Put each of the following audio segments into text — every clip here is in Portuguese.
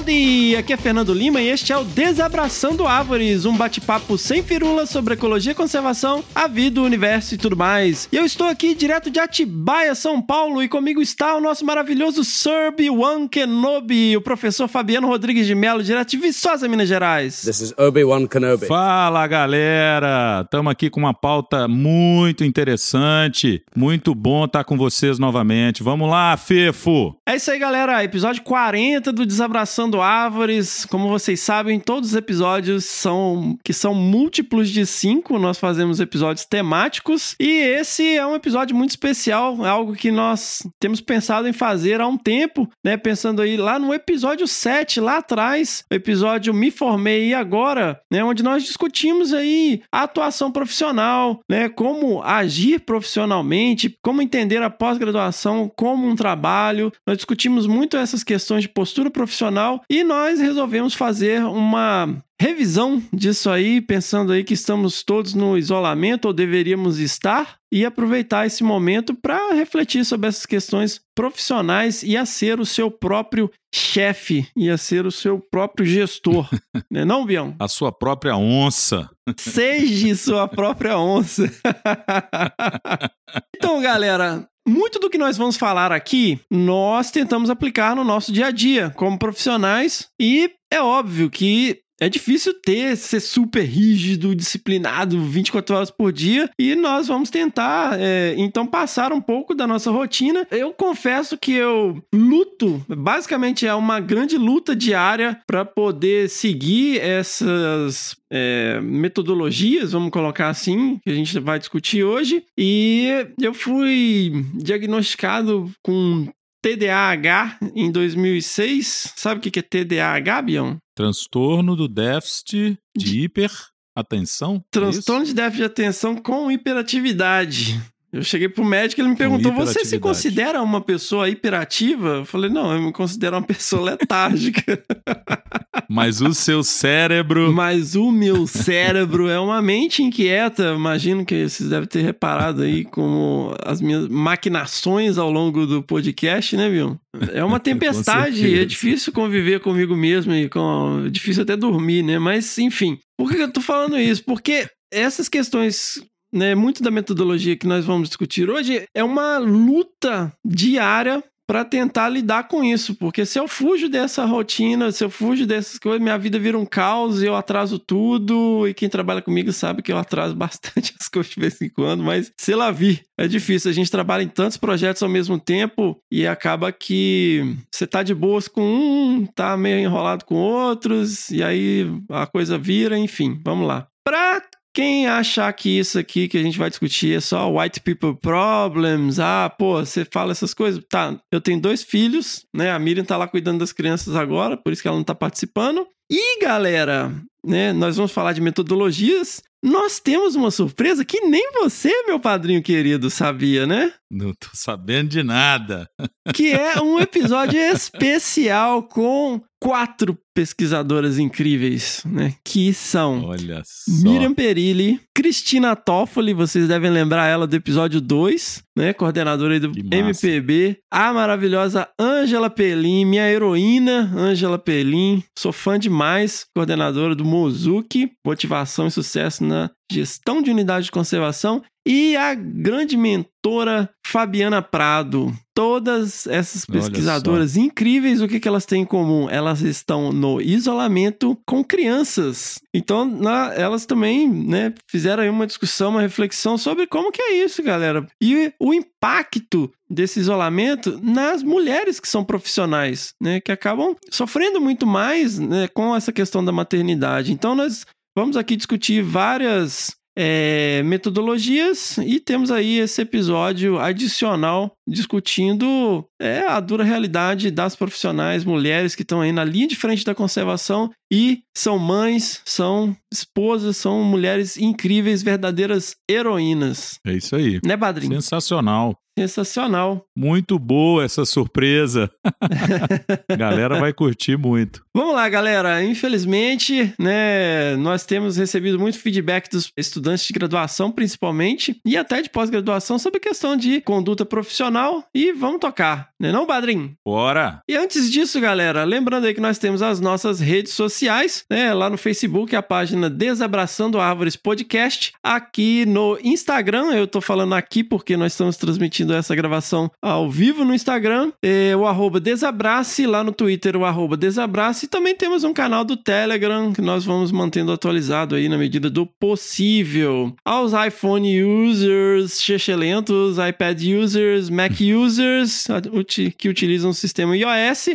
Howdy! Aqui é Fernando Lima e este é o Desabraçando Árvores, um bate-papo sem firula sobre ecologia, conservação, a vida, o universo e tudo mais. E eu estou aqui direto de Atibaia, São Paulo, e comigo está o nosso maravilhoso Sir Obi-Wan Kenobi, o professor Fabiano Rodrigues de Mello, direto de Viçosa, Minas Gerais. This is Obi-Wan Kenobi. Fala galera! Estamos aqui com uma pauta muito interessante. Muito bom estar com vocês novamente. Vamos lá, Fefo! É isso aí, galera. Episódio 40 do Desabraçando Árvores. Como vocês sabem, todos os episódios são que são múltiplos de cinco. Nós fazemos episódios temáticos. E esse é um episódio muito especial. É algo que nós temos pensado em fazer há um tempo, né? Pensando aí lá no episódio 7, lá atrás, o episódio Me Formei e Agora, né? Onde nós discutimos aí a atuação profissional, né? Como agir profissionalmente, como entender a pós-graduação como um trabalho. Nós discutimos muito essas questões de postura profissional e nós resolvemos fazer uma revisão disso aí, pensando aí que estamos todos no isolamento ou deveríamos estar e aproveitar esse momento para refletir sobre essas questões profissionais e a ser o seu próprio chefe, e a ser o seu próprio gestor, né não, Bião? A sua própria onça. Seja sua própria onça. então, galera, muito do que nós vamos falar aqui, nós tentamos aplicar no nosso dia a dia como profissionais e é óbvio que é difícil ter, ser super rígido, disciplinado 24 horas por dia e nós vamos tentar, é, então, passar um pouco da nossa rotina. Eu confesso que eu luto, basicamente é uma grande luta diária para poder seguir essas é, metodologias, vamos colocar assim, que a gente vai discutir hoje. E eu fui diagnosticado com TDAH em 2006. Sabe o que é TDAH, Bion? Transtorno do déficit de hiperatenção? é Transtorno de déficit de atenção com hiperatividade. Eu cheguei pro médico e ele me perguntou: Você se considera uma pessoa hiperativa? Eu falei: Não, eu me considero uma pessoa letárgica. Mas o seu cérebro. Mas o meu cérebro é uma mente inquieta. Imagino que vocês devem ter reparado aí como as minhas maquinações ao longo do podcast, né, viu? É uma tempestade, é difícil conviver comigo mesmo e com... é difícil até dormir, né? Mas, enfim. Por que eu tô falando isso? Porque essas questões né, muito da metodologia que nós vamos discutir hoje é uma luta diária para tentar lidar com isso, porque se eu fujo dessa rotina, se eu fujo dessas coisas, minha vida vira um caos, eu atraso tudo, e quem trabalha comigo sabe que eu atraso bastante as coisas de vez em quando, mas sei lá, vi, é difícil, a gente trabalha em tantos projetos ao mesmo tempo e acaba que você tá de boas com um, tá meio enrolado com outros, e aí a coisa vira, enfim, vamos lá. Pra quem achar que isso aqui que a gente vai discutir é só white people problems, ah, pô, você fala essas coisas, tá, eu tenho dois filhos, né, a Miriam tá lá cuidando das crianças agora, por isso que ela não tá participando. E, galera, né, nós vamos falar de metodologias, nós temos uma surpresa que nem você, meu padrinho querido, sabia, né? Não tô sabendo de nada. Que é um episódio especial com quatro pesquisadoras incríveis, né? Que são Olha só. Miriam Perilli, Cristina Toffoli, vocês devem lembrar ela do episódio 2, né? Coordenadora aí do. MPB. A maravilhosa Ângela Pelim, minha heroína Ângela Pelim. Sou fã demais, coordenadora do Mozuki, Motivação e Sucesso na Gestão de Unidade de Conservação. E a grande mentora Fabiana Prado. Todas essas pesquisadoras incríveis, o que, que elas têm em comum? Elas estão no isolamento com crianças. Então, na- elas também né, fizeram aí uma discussão, uma reflexão sobre como que é isso, galera. E o impacto desse isolamento nas mulheres que são profissionais, né? Que acabam sofrendo muito mais né, com essa questão da maternidade. Então, nós vamos aqui discutir várias é, metodologias e temos aí esse episódio adicional discutindo é, a dura realidade das profissionais mulheres que estão aí na linha de frente da conservação e são mães, são esposas, são mulheres incríveis, verdadeiras heroínas. É isso aí. Né, Padrinho? Sensacional. Sensacional. Muito boa essa surpresa. A galera vai curtir muito. Vamos lá, galera. Infelizmente, né, nós temos recebido muito feedback dos estudantes de graduação, principalmente, e até de pós-graduação, sobre a questão de conduta profissional. E vamos tocar, né, não, Padrinho? Bora! E antes disso, galera, lembrando aí que nós temos as nossas redes sociais, né? Lá no Facebook, a página Desabraçando Árvores Podcast. Aqui no Instagram, eu tô falando aqui porque nós estamos transmitindo essa gravação ao vivo no Instagram. É, o arroba Desabrace, lá no Twitter, o arroba Desabrace. E também temos um canal do Telegram que nós vamos mantendo atualizado aí na medida do possível. Aos iPhone users, chechelentos, iPad users, Mac users que utilizam o sistema iOS,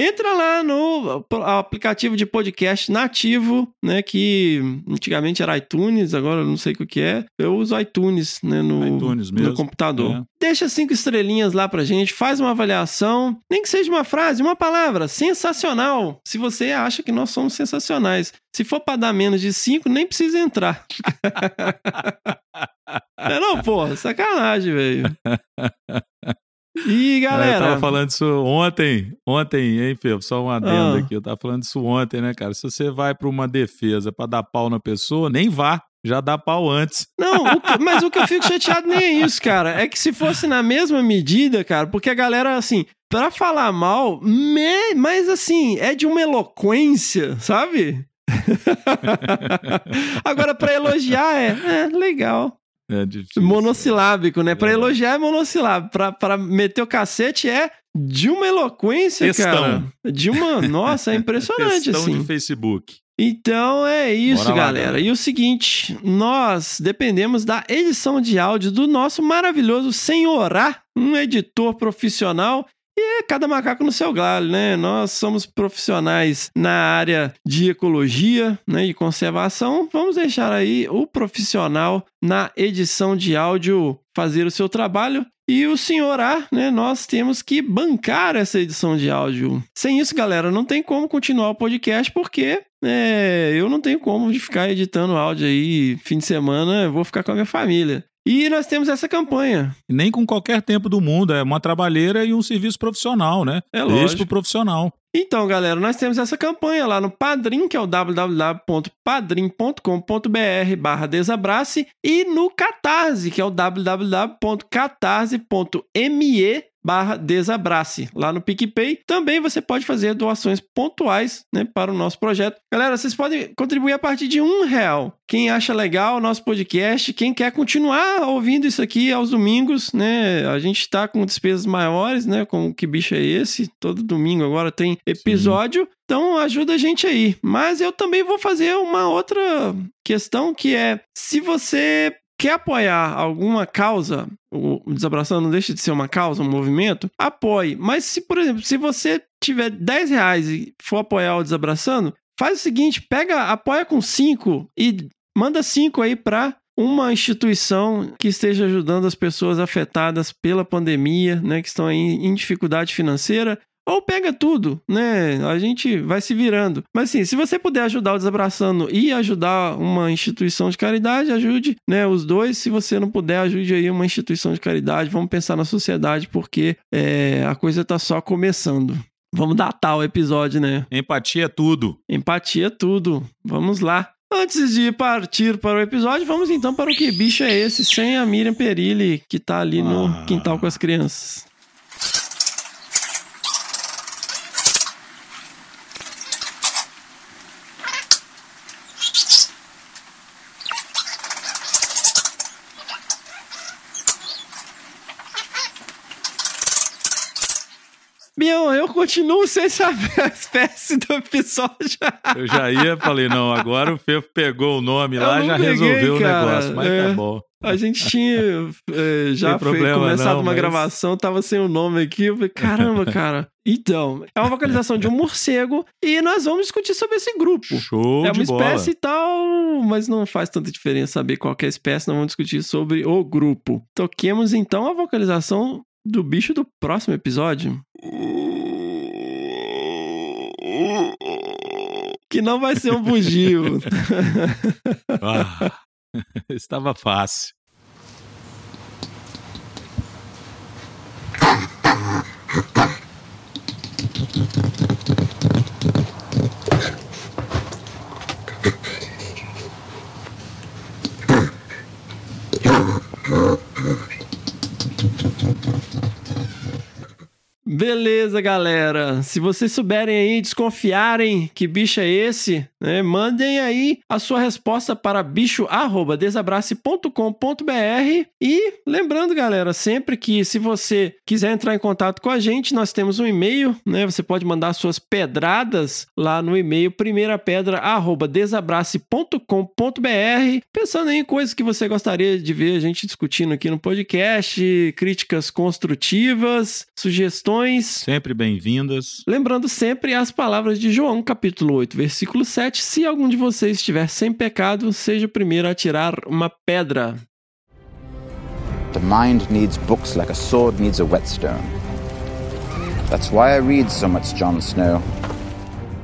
Entra lá no aplicativo de podcast nativo, né? Que antigamente era iTunes, agora eu não sei o que é. Eu uso iTunes, né? No, iTunes mesmo. no computador. É. Deixa cinco estrelinhas lá pra gente, faz uma avaliação, nem que seja uma frase, uma palavra, sensacional. Se você acha que nós somos sensacionais. Se for pra dar menos de cinco, nem precisa entrar. é não, pô, sacanagem, velho. E galera. Eu tava falando isso ontem, ontem, hein, Fê? Só um adendo Ah. aqui. Eu tava falando isso ontem, né, cara? Se você vai pra uma defesa pra dar pau na pessoa, nem vá. Já dá pau antes. Não, o que- mas o que eu fico chateado nem é isso, cara. É que se fosse na mesma medida, cara, porque a galera, assim, pra falar mal, me- mas assim, é de uma eloquência, sabe? Agora, pra elogiar é, é legal. É difícil. Monossilábico, né? Pra É. elogiar é monossilábico. Pra, pra meter o cacete é de uma eloquência, cara. De uma. Nossa, é impressionante, assim. de Facebook. Então é isso, lá, galera. galera. E o seguinte, nós dependemos da edição de áudio do nosso maravilhoso Senhorá, um editor profissional. E é cada macaco no seu galho, né? Nós somos profissionais na área de ecologia né, e conservação. Vamos deixar aí o profissional na edição de áudio fazer o seu trabalho. E o senhor A, né? Nós temos que bancar essa edição de áudio. Sem isso, galera, não tem como continuar o podcast, porque é, eu não tenho como de ficar editando áudio aí fim de semana, eu vou ficar com a minha família. E nós temos essa campanha. Nem com qualquer tempo do mundo. É uma trabalheira e um serviço profissional, né? É Deixa lógico. pro profissional. Então, galera, nós temos essa campanha lá no Padrim, que é o www.padrim.com.br barra desabrace, e no Catarse, que é o www.catarse.me barra desabrace. Lá no PicPay também você pode fazer doações pontuais né, para o nosso projeto. Galera, vocês podem contribuir a partir de um real. Quem acha legal o nosso podcast, quem quer continuar ouvindo isso aqui aos domingos, né? A gente está com despesas maiores, né? Como que bicho é esse? Todo domingo agora tem episódio. Então ajuda a gente aí. Mas eu também vou fazer uma outra questão que é se você quer apoiar alguma causa, o Desabraçando não deixa de ser uma causa, um movimento, apoie. Mas se, por exemplo, se você tiver 10 reais e for apoiar o Desabraçando, faz o seguinte, pega, apoia com 5 e manda 5 aí para uma instituição que esteja ajudando as pessoas afetadas pela pandemia, né, que estão aí em dificuldade financeira, ou pega tudo, né? A gente vai se virando. Mas assim, se você puder ajudar o Desabraçando e ajudar uma instituição de caridade, ajude, né? Os dois. Se você não puder, ajude aí uma instituição de caridade. Vamos pensar na sociedade, porque é, a coisa tá só começando. Vamos datar o episódio, né? Empatia é tudo. Empatia é tudo. Vamos lá. Antes de partir para o episódio, vamos então para o que bicho é esse, sem a Miriam Perilli, que tá ali no Ah. quintal com as crianças. Bião, eu continuo sem saber a espécie do episódio. Eu já ia, falei, não, agora o Fefo pegou o nome Eu lá, já peguei, resolveu o cara. negócio. Mas É. tá bom. A gente tinha é, já problema foi, começado não, uma mas- gravação, tava sem o nome aqui. Eu falei, caramba, cara. Então, é uma vocalização de um morcego e nós vamos discutir sobre esse grupo. Show é uma espécie e tal, mas não faz tanta diferença saber qual é a espécie. Nós vamos discutir sobre o grupo. Toquemos então a vocalização do bicho do próximo episódio. que não vai ser um bugio. Ah, estava fácil. Beleza, galera. Se vocês souberem aí, desconfiarem que bicho é esse, né, mandem aí a sua resposta para bicho@desabrace.com.br e lembrando, galera, sempre que se você quiser entrar em contato com a gente, nós temos um e-mail, né? Você pode mandar suas pedradas lá no e-mail primeirapedra@desabrace.com.br, pensando em coisas que você gostaria de ver a gente discutindo aqui no podcast, críticas construtivas, sugestões Sempre bem-vindas. Lembrando sempre as palavras de João, capítulo 8, versículo 7. Se algum de vocês estiver sem pecado, seja o primeiro a tirar uma pedra. The mind needs books like a sword needs a whetstone. That's why I read so much Jon Snow.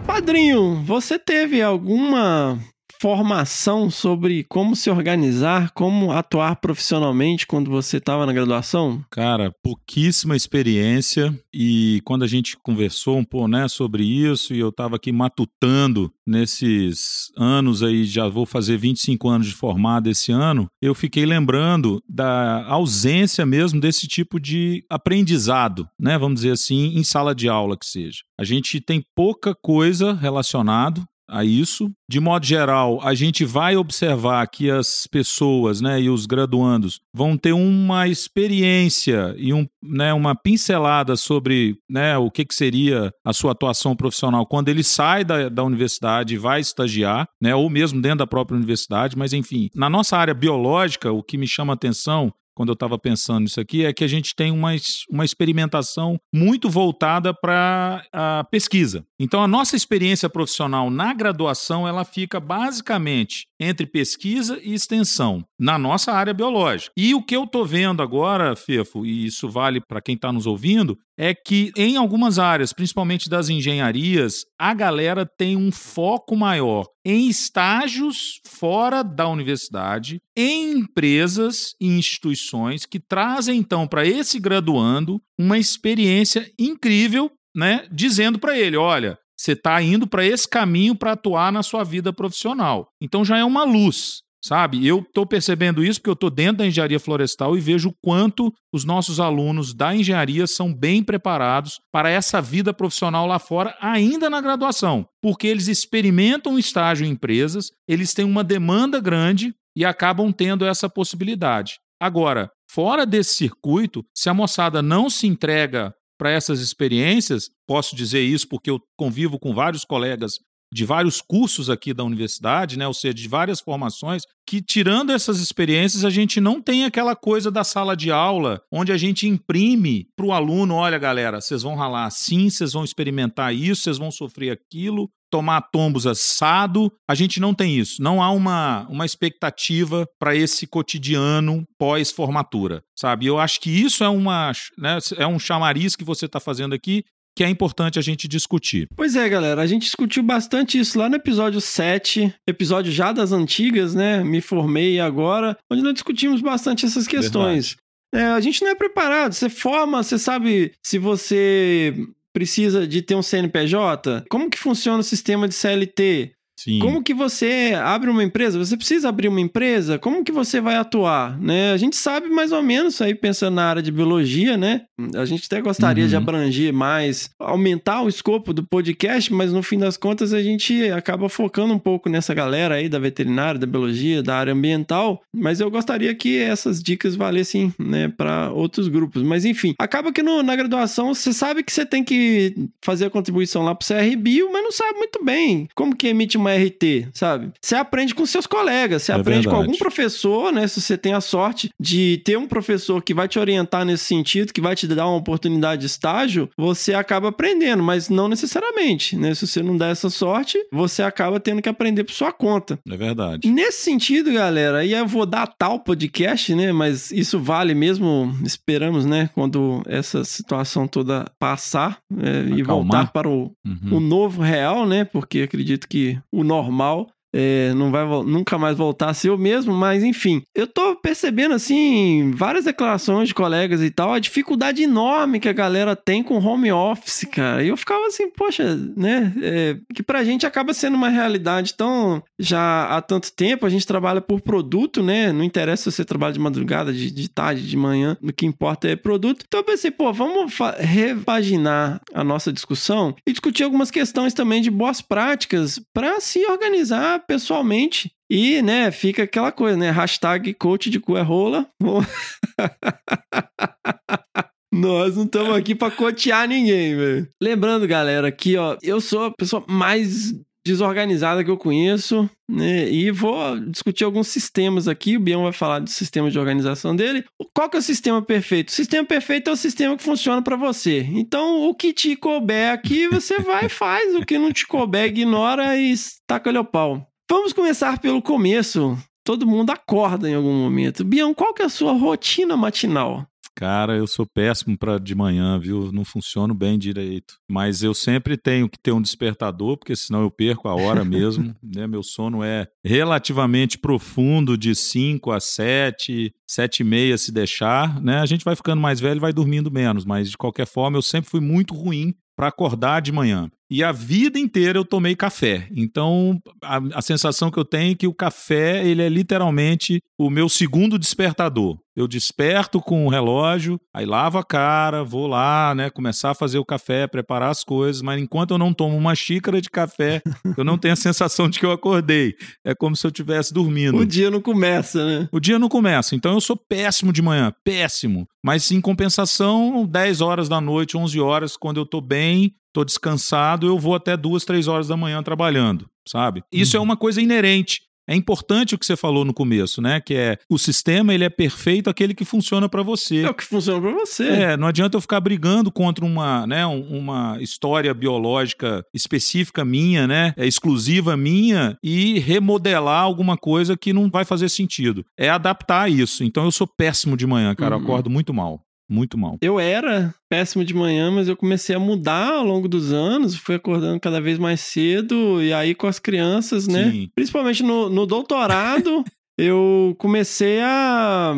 Padrinho, você teve alguma formação sobre como se organizar, como atuar profissionalmente quando você estava na graduação? Cara, pouquíssima experiência e quando a gente conversou um pouco, né, sobre isso e eu estava aqui matutando nesses anos aí, já vou fazer 25 anos de formado esse ano, eu fiquei lembrando da ausência mesmo desse tipo de aprendizado, né, vamos dizer assim, em sala de aula que seja. A gente tem pouca coisa relacionado a isso. De modo geral, a gente vai observar que as pessoas né, e os graduandos vão ter uma experiência e um, né, uma pincelada sobre né, o que, que seria a sua atuação profissional quando ele sai da, da universidade e vai estagiar, né, ou mesmo dentro da própria universidade, mas enfim. Na nossa área biológica, o que me chama a atenção quando eu estava pensando nisso aqui, é que a gente tem uma, uma experimentação muito voltada para a pesquisa. Então, a nossa experiência profissional na graduação, ela fica basicamente entre pesquisa e extensão, na nossa área biológica. E o que eu estou vendo agora, Fefo, e isso vale para quem está nos ouvindo, é que em algumas áreas, principalmente das engenharias, a galera tem um foco maior em estágios fora da universidade, em empresas e instituições que trazem então para esse graduando uma experiência incrível, né, dizendo para ele, olha, você está indo para esse caminho para atuar na sua vida profissional. Então já é uma luz. Sabe, eu estou percebendo isso porque eu estou dentro da engenharia florestal e vejo o quanto os nossos alunos da engenharia são bem preparados para essa vida profissional lá fora, ainda na graduação, porque eles experimentam estágio em empresas, eles têm uma demanda grande e acabam tendo essa possibilidade. Agora, fora desse circuito, se a moçada não se entrega para essas experiências, posso dizer isso porque eu convivo com vários colegas de vários cursos aqui da universidade, né, ou seja, de várias formações, que tirando essas experiências, a gente não tem aquela coisa da sala de aula, onde a gente imprime para o aluno: olha, galera, vocês vão ralar assim, vocês vão experimentar isso, vocês vão sofrer aquilo, tomar tombos assado. A gente não tem isso. Não há uma, uma expectativa para esse cotidiano pós-formatura, sabe? Eu acho que isso é, uma, né, é um chamariz que você está fazendo aqui que é importante a gente discutir. Pois é, galera, a gente discutiu bastante isso lá no episódio 7, episódio já das antigas, né? Me formei agora, onde nós discutimos bastante essas questões. É, a gente não é preparado, você forma, você sabe se você precisa de ter um CNPJ, como que funciona o sistema de CLT? Sim. Como que você abre uma empresa? Você precisa abrir uma empresa? Como que você vai atuar? Né? A gente sabe mais ou menos, aí pensando na área de biologia, né? A gente até gostaria Uhum. de abranger mais, aumentar o escopo do podcast, mas no fim das contas a gente acaba focando um pouco nessa galera aí da veterinária, da biologia, da área ambiental. Mas eu gostaria que essas dicas valessem né, para outros grupos. Mas enfim, acaba que no- na graduação você sabe que você tem que fazer a contribuição lá pro CRBio, mas não sabe muito bem como que emite uma RT, sabe? Você aprende com seus colegas, você É aprende com verdade. algum professor, né? Se você tem a sorte de ter um professor que vai te orientar nesse sentido, que vai te de dar uma oportunidade de estágio, você acaba aprendendo, mas não necessariamente, né? Se você não der essa sorte, você acaba tendo que aprender por sua conta. É verdade. Nesse sentido, galera, aí eu vou dar tal podcast, né? Mas isso vale mesmo, esperamos, né? Quando essa situação toda passar é, e voltar para o, Uhum. o novo real, né? Porque acredito que o normal é, não vai nunca mais voltar a ser o mesmo, mas enfim, eu tô percebendo assim várias declarações de colegas e tal, a dificuldade enorme que a galera tem com home office, cara. E eu ficava assim, poxa, né? é, que pra gente acaba sendo uma realidade tão já há tanto tempo, a gente trabalha por produto, né? Não interessa se você trabalha de madrugada, de, de tarde, de manhã, o que importa é produto. Então eu pensei, pô, vamos repaginar a nossa discussão e discutir algumas questões também de boas práticas para se organizar pessoalmente. E, né, fica aquela coisa, né? Hashtag coach de cu é rola. Nós não estamos aqui para cotear ninguém, velho. Lembrando, galera, aqui, ó, eu sou a pessoa mais desorganizada que eu conheço, né? E vou discutir alguns sistemas aqui. O Bião vai falar do sistema de organização dele. Qual que é o sistema perfeito? O sistema perfeito é o sistema que funciona para você. Então, o que te couber aqui, você vai e faz. O que não te couber, ignora e taca-lhe o pau. Vamos começar pelo começo. Todo mundo acorda em algum momento. Bião, qual que é a sua rotina matinal? Cara, eu sou péssimo para de manhã, viu? Não funciono bem direito. Mas eu sempre tenho que ter um despertador, porque senão eu perco a hora mesmo. né? Meu sono é relativamente profundo, de 5 a 7, 7 e meia se deixar. Né? A gente vai ficando mais velho e vai dormindo menos, mas de qualquer forma eu sempre fui muito ruim para acordar de manhã. E a vida inteira eu tomei café. Então, a, a, sensação que eu tenho é que o café, ele é literalmente o meu segundo despertador. Eu desperto com o relógio, aí lavo a cara, vou lá, né, começar a fazer o café, preparar as coisas, mas enquanto eu não tomo uma xícara de café, eu não tenho a sensação de que eu acordei. É como se eu estivesse dormindo. O dia não começa, né? O dia não começa. Então eu sou péssimo de manhã, péssimo. Mas em compensação, 10 horas da noite, 11 horas, quando eu tô bem, tô descansado, eu vou até duas, três horas da manhã trabalhando, sabe? Isso uhum. é uma coisa inerente. É importante o que você falou no começo, né? Que é o sistema ele é perfeito, aquele que funciona para você. É o que funciona para você. É, não adianta eu ficar brigando contra uma, né, uma história biológica específica minha, né? É exclusiva minha e remodelar alguma coisa que não vai fazer sentido. É adaptar isso. Então eu sou péssimo de manhã, cara. Uhum. Eu acordo muito mal. Muito mal. Eu era péssimo de manhã, mas eu comecei a mudar ao longo dos anos, fui acordando cada vez mais cedo, e aí com as crianças, né? Sim. Principalmente no, no doutorado, eu comecei a,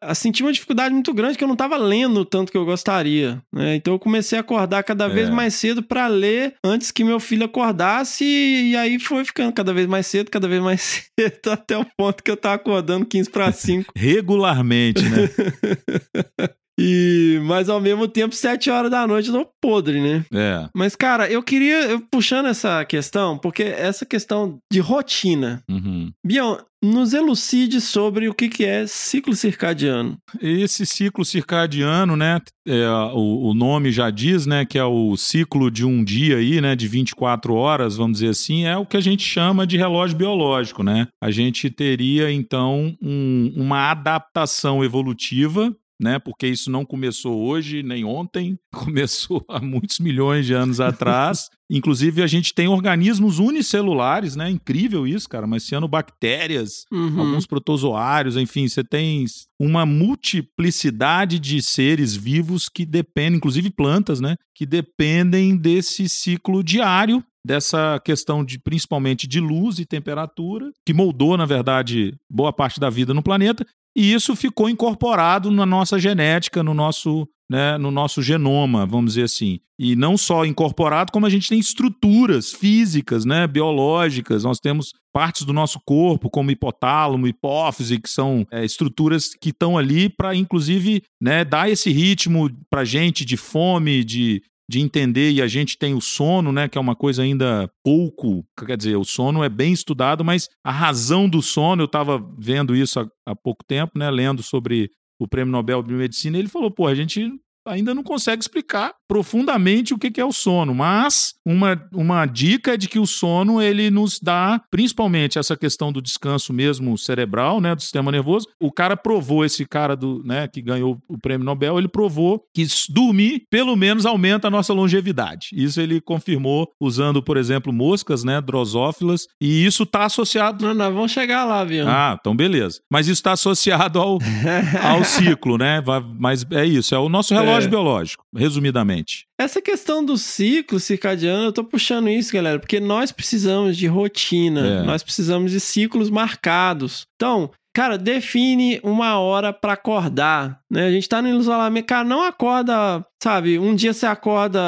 a sentir uma dificuldade muito grande que eu não estava lendo tanto que eu gostaria. Né? Então eu comecei a acordar cada vez É. mais cedo para ler antes que meu filho acordasse, e aí foi ficando cada vez mais cedo, cada vez mais cedo, até o ponto que eu tava acordando 15 para 5. Regularmente, né? E, mas ao mesmo tempo, 7 horas da noite eu tô podre, né? é. Mas, cara, eu queria, eu, puxando essa questão, porque essa questão de rotina. Uhum. Bião, nos elucide sobre o que, que é ciclo circadiano. Esse ciclo circadiano, né? é, o, o nome já diz, né? Que é o ciclo de um dia aí, né? De 24 horas, vamos dizer assim, é o que a gente chama de relógio biológico, né? A gente teria, então, um- uma adaptação evolutiva. Né, porque isso não começou hoje nem ontem, começou há muitos milhões de anos atrás. Inclusive, a gente tem organismos unicelulares, né? Incrível isso, cara. Mas cianobactérias, Uhum. alguns protozoários, enfim, você tem uma multiplicidade de seres vivos que dependem, inclusive plantas, né, que dependem desse ciclo diário dessa questão de principalmente de luz e temperatura, que moldou, na verdade, boa parte da vida no planeta, e isso ficou incorporado na nossa genética, no nosso, né, no nosso genoma, vamos dizer assim. E não só incorporado, como a gente tem estruturas físicas, né, biológicas. Nós temos partes do nosso corpo, como hipotálamo, hipófise, que são é, estruturas que estão ali para, inclusive, né, dar esse ritmo para gente de fome, de de entender, e a gente tem o sono, né, que é uma coisa ainda pouco, quer dizer, o sono é bem estudado, mas a razão do sono, eu estava vendo isso há, há pouco tempo, né, lendo sobre o Prêmio Nobel de Medicina, ele falou, pô, a gente ainda não consegue explicar profundamente o que é o sono, mas uma, uma dica é de que o sono ele nos dá, principalmente essa questão do descanso mesmo cerebral, né, do sistema nervoso. O cara provou esse cara do, né, que ganhou o prêmio Nobel, ele provou que dormir pelo menos aumenta a nossa longevidade. Isso ele confirmou usando, por exemplo, moscas, né, drosófilas, e isso está associado Não, nós vamos chegar lá, viu? ah, então beleza. Mas isso está associado ao, ao ciclo, né? Mas é isso, é o nosso relógio É. biológico, resumidamente. Essa questão do ciclo circadiano, eu tô puxando isso, galera, porque nós precisamos de rotina, É. nós precisamos de ciclos marcados. Então, cara, define uma hora pra acordar, né? A gente tá no isolamento, cara, não acorda, sabe? Um dia você acorda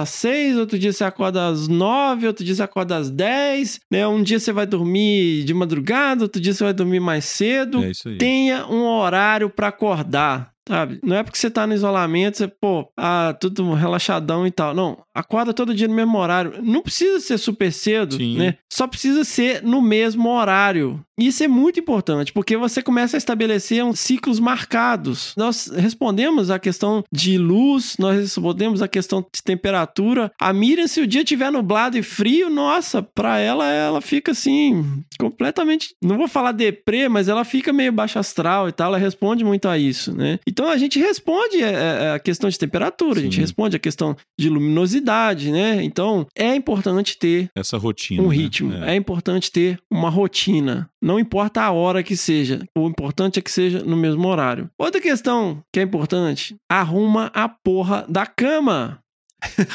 às seis, outro dia você acorda às nove, outro dia você acorda às dez, né? Um dia você vai dormir de madrugada, outro dia você vai dormir mais cedo É isso aí. tenha um horário pra acordar, sabe? Não é porque você tá no isolamento, você, pô, ah, tudo relaxadão e tal. Não, acorda todo dia no mesmo horário. Não precisa ser super cedo, Sim. né? Só precisa ser no mesmo horário. Isso é muito importante, porque você começa a estabelecer uns ciclos marcados. Nós respondemos a questão de luz, nós respondemos a questão de temperatura. A Miriam, se o dia tiver nublado e frio, nossa, pra ela, ela fica assim, completamente. Não vou falar deprê, mas ela fica meio baixa astral e tal. Ela responde muito a isso, né? Então a gente responde é, é, a questão de temperatura, a gente Sim. responde a questão de luminosidade, né? Então é importante ter Essa rotina. um né? ritmo. É. É. importante ter uma rotina. Não importa a hora que seja. O importante é que seja no mesmo horário. Outra questão que é importante: arruma a porra da cama.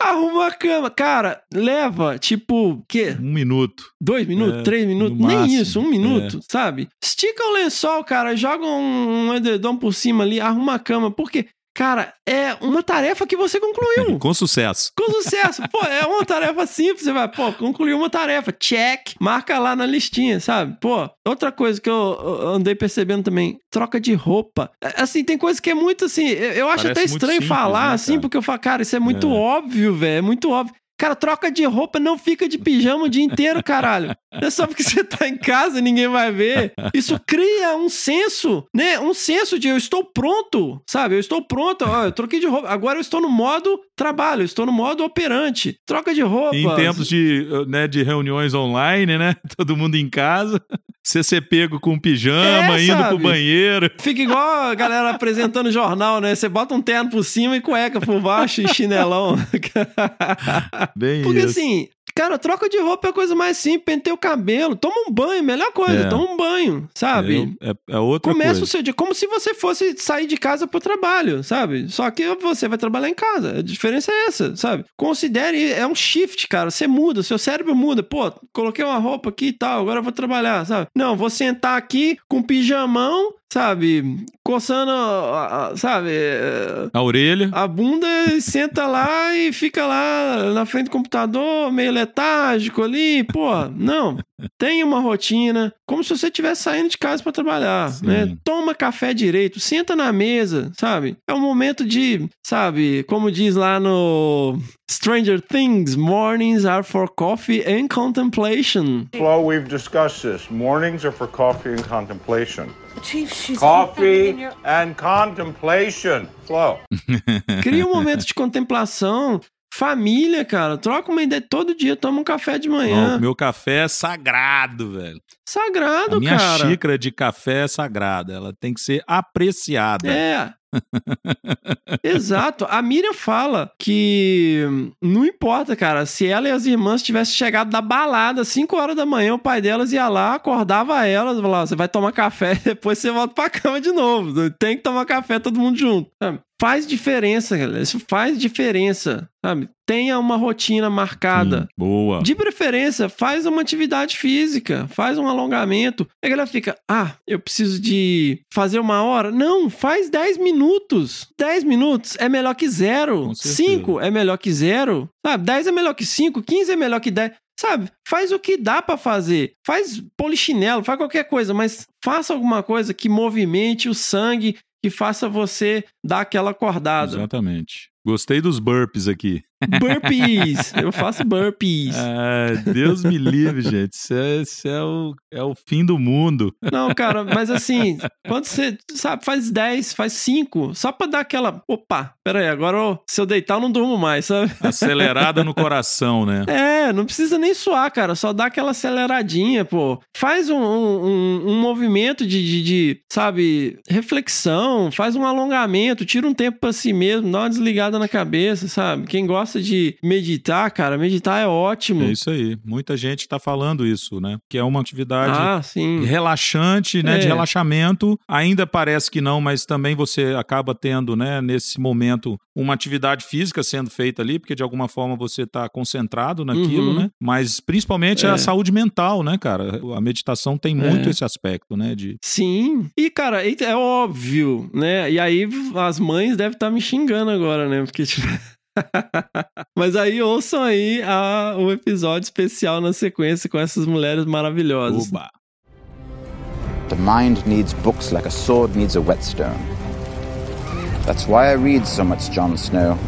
Arruma a cama. Cara, leva, tipo, quê? Um minuto. Dois minutos, É, três minutos, nem máximo, isso, um minuto, sabe? Estica o lençol, cara, joga um, um edredom por cima ali, arruma a cama, porque, cara, é uma tarefa que você concluiu. Com sucesso. Com sucesso. Pô, é uma tarefa simples. Você vai, pô, concluiu uma tarefa. Check. Marca lá na listinha, sabe? Pô, outra coisa que eu andei percebendo também: troca de roupa. É, Assim, tem coisa que é muito assim. Eu acho Parece até estranho simples, falar né, assim, porque eu falo, cara, isso é muito É. óbvio, velho. É muito óbvio. Cara, troca de roupa, não fica de pijama o dia inteiro, caralho. É só porque você tá em casa, ninguém vai ver. Isso cria um senso, né? Um senso de eu estou pronto, sabe? Eu estou pronto, ó, eu troquei de roupa. Agora eu estou no modo trabalho, estou no modo operante. Troca de roupa. Em tempos de, né, de reuniões online, né? Todo mundo em casa. Você ser pego com pijama, É, indo sabe? pro banheiro. Fica igual a galera apresentando jornal, né? Você bota um terno por cima e cueca por baixo e chinelão. Bem Porque isso. assim, cara, troca de roupa é a coisa mais simples, penteia o cabelo, toma um banho, melhor coisa, É. toma um banho, sabe? É, é outra Começa coisa. o seu dia como se você fosse sair de casa pro trabalho, sabe? Só que você vai trabalhar em casa. A diferença é essa, sabe? Considere, é um shift, cara. Você muda, seu cérebro muda. Pô, coloquei uma roupa aqui e tal, agora eu vou trabalhar, sabe? Não, vou sentar aqui com pijamão, sabe? Coçando, sabe? A orelha. a bunda e senta lá e fica lá na frente do computador, meio letárgico ali. Pô, não. Tenha uma rotina, como se você estivesse saindo de casa para trabalhar, Sim. né? Toma café direito, senta na mesa, sabe? É um momento de, sabe, como diz lá no Stranger Things, mornings are for coffee and contemplation. Flo, we've discussed this. Mornings are for coffee and contemplation. Chief, she's Coffee and contemplation. Flo. Cria um momento de contemplação. Família, cara, troca uma ideia. Todo dia toma um café de Não, manhã. meu café é sagrado, velho. Sagrado, A minha cara. xícara de café é sagrada. Ela tem que ser apreciada. É. Exato. A Miriam fala que não importa, cara, se ela e as irmãs tivessem chegado da balada às 5 horas da manhã, o pai delas ia lá, acordava elas, falava: você vai tomar café, depois você volta pra cama de novo. Tem que tomar café todo mundo junto. Faz diferença, galera. Isso faz diferença, sabe? Tenha uma rotina marcada. Sim, boa. De preferência, faz uma atividade física, faz um alongamento. A galera fica, ah, eu preciso de fazer uma hora. Não, faz 10 minutos. 10 minutos é melhor que zero. Com certeza. 5 é melhor que zero. Sabe, 10 é melhor que 5, 15 é melhor que 10. Sabe, faz o que dá pra fazer. Faz polichinelo, faz qualquer coisa, mas faça alguma coisa que movimente o sangue, que faça você dar aquela acordada. Exatamente. Gostei dos burps aqui. Burpees! Eu faço burpees. Ah, Deus me livre, gente. Isso, é, isso é o, é o fim do mundo. Não, cara, mas assim, quando você, sabe, faz 10, faz 5, só pra dar aquela. Opa, peraí, agora se eu deitar eu não durmo mais, sabe? Acelerada no coração, né? É, não precisa nem suar, cara. Só dá aquela aceleradinha, pô. Faz um, um, um- um movimento de, de, de, sabe, reflexão, faz um alongamento, tira um tempo pra si mesmo, dá uma desligada na cabeça, sabe? Quem gosta de meditar, cara, meditar é ótimo. É isso aí. Muita gente tá falando isso, né? Que é uma atividade Ah, sim. relaxante, né, de É. relaxamento. Ainda parece que não, mas também você acaba tendo, né, nesse momento, uma atividade física sendo feita ali, porque de alguma forma você está concentrado naquilo, Uhum. né? Mas principalmente É. a saúde mental, né, cara? A meditação tem muito É. esse aspecto, né, de Sim. E, cara, é é óbvio, né? E aí as mães devem estar me xingando agora, né? Porque, tipo. Mas aí ouçam aí a, o episódio especial na sequência com essas mulheres maravilhosas. Oba. The mind needs books like a sword needs a whetstone. That's why I read so much Jon Snow.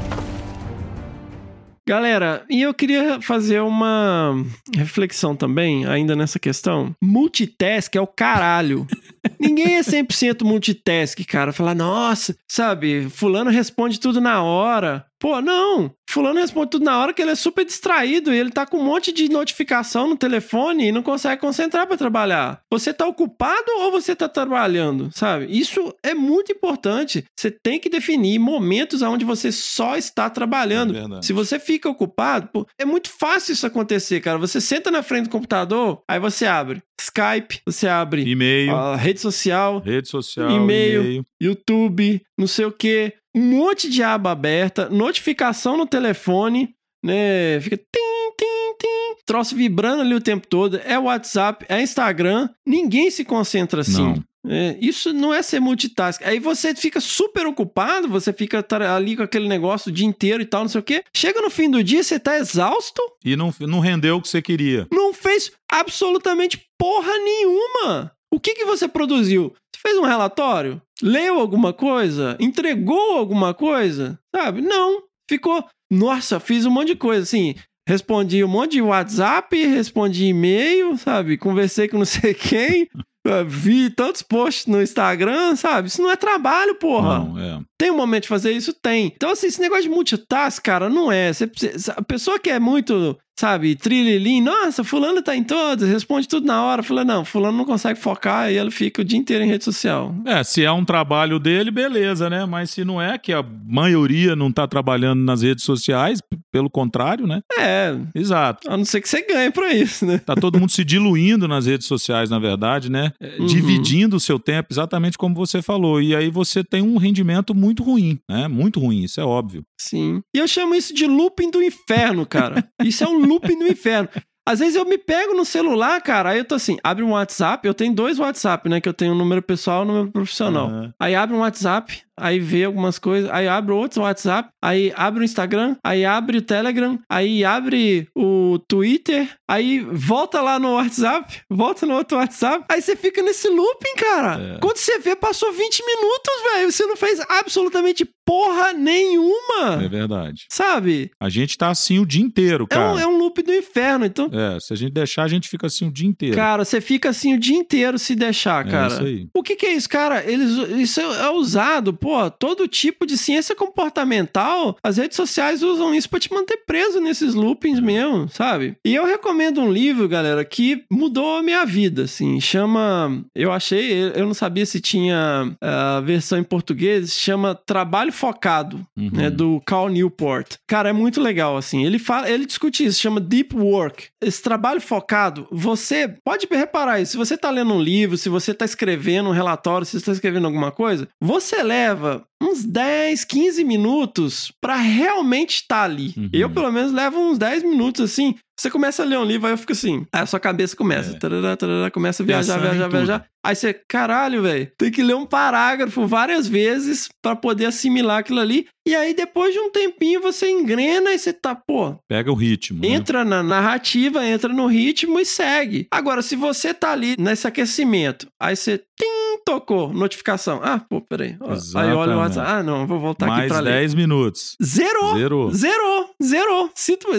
Galera, e eu queria fazer uma reflexão também, ainda nessa questão. Multitask é o caralho. Ninguém é 100% multitask, cara. Falar, nossa, sabe, fulano responde tudo na hora. Pô, não. Fulano responde tudo na hora que ele é super distraído e ele tá com um monte de notificação no telefone e não consegue concentrar pra trabalhar. Você tá ocupado ou você tá trabalhando, sabe? Isso é muito importante. Você tem que definir momentos onde você só está trabalhando. É. Se você fica ocupado, pô, é muito fácil isso acontecer, cara. Você senta na frente do computador, aí você abre Skype, você abre E-mail, a rede social, rede social, e-mail. e-mail. YouTube, não sei o que, um monte de aba aberta, notificação no telefone, né? Fica tim, tim, tim, troço vibrando ali o tempo todo. É WhatsApp, é Instagram, ninguém se concentra assim. Não. É, isso não é ser multitask. Aí você fica super ocupado, você fica ali com aquele negócio o dia inteiro e tal, não sei o quê. Chega no fim do dia, você tá exausto, E não, não rendeu o que você queria. não fez absolutamente porra nenhuma. O que, que você produziu? Você fez um relatório? Leu alguma coisa? Entregou alguma coisa? Sabe? Não. Ficou. Nossa, fiz um monte de coisa. Assim, respondi um monte de WhatsApp, respondi e-mail, sabe? Conversei com não sei quem. Vi tantos posts no Instagram, sabe? Isso não é trabalho, porra. Não, é. Tem um momento de fazer isso? Tem. Então, assim, esse negócio de multitask, cara, não é. Você a pessoa que é muito, sabe, trilhilim, nossa, fulano tá em todas, responde tudo na hora. Fulano, não, fulano não consegue focar e ele fica o dia inteiro em rede social. É, se é um trabalho dele, beleza, né? Mas se não é, que a maioria não tá trabalhando nas redes sociais, pelo contrário, né? É, Exato. a não ser que você ganhe pra isso, né? Tá todo mundo se diluindo nas redes sociais, na verdade, né? É, Uhum. Dividindo o seu tempo, exatamente como você falou. E aí você tem um rendimento muito ruim, né? Muito ruim, isso é óbvio. Sim. E eu chamo isso de looping do inferno, cara. Isso é um looping do inferno. Às vezes eu me pego no celular, cara, aí eu tô assim, abre um WhatsApp, eu tenho dois WhatsApp, né? Que eu tenho um número pessoal e um número profissional. Aham. Aí abre um WhatsApp, aí vê algumas coisas, aí abre outro WhatsApp, aí abre o Instagram, aí abre o Telegram, aí abre o Twitter, aí volta lá no WhatsApp, volta no outro WhatsApp, aí você fica nesse looping, cara. É. Quando você vê, passou 20 minutos, velho, você não fez absolutamente porra nenhuma, É verdade. sabe? A gente tá assim o dia inteiro, É cara. um, é um loop do inferno, então... É, se a gente deixar, a gente fica assim o dia inteiro. Cara, você fica assim o dia inteiro se deixar, É cara. isso aí. O que, que é isso, cara? Eles, isso é usado, pô, todo tipo de ciência comportamental. As redes sociais usam isso pra te manter preso nesses loopings mesmo, sabe? E eu recomendo um livro, galera, que mudou a minha vida, assim. Chama. Eu achei, eu não sabia se tinha a versão em português, chama Trabalho Focado, Uhum. né? Do Cal Newport. Cara, é muito legal, assim. Ele fala, ele discute isso, chama Deep Work. Esse trabalho focado, você pode reparar isso. Se você tá lendo um livro, se você tá escrevendo um relatório, se você tá escrevendo alguma coisa, você leva uns 10, 15 minutos pra realmente estar ali. Uhum. Eu, pelo menos, levo uns 10 minutos assim Você começa a ler um livro, aí eu fico assim. Aí a sua cabeça começa. É. tarará, tarará, começa a viajar, Pensando viajar, viajar. Aí você, caralho, velho, tem que ler um parágrafo várias vezes pra poder assimilar aquilo ali. E aí, depois de um tempinho, você engrena e você tá, pô, Pega o ritmo. né? entra na narrativa, entra no ritmo e segue. Agora, se você tá ali nesse aquecimento, aí você tim, tocou, notificação. Ah, pô, peraí. Ó, Aí olha o Exatamente. WhatsApp. Ah, não, vou voltar aqui Mais pra ler. 10 minutos. Zerou. Zerou. Zerou, zerou.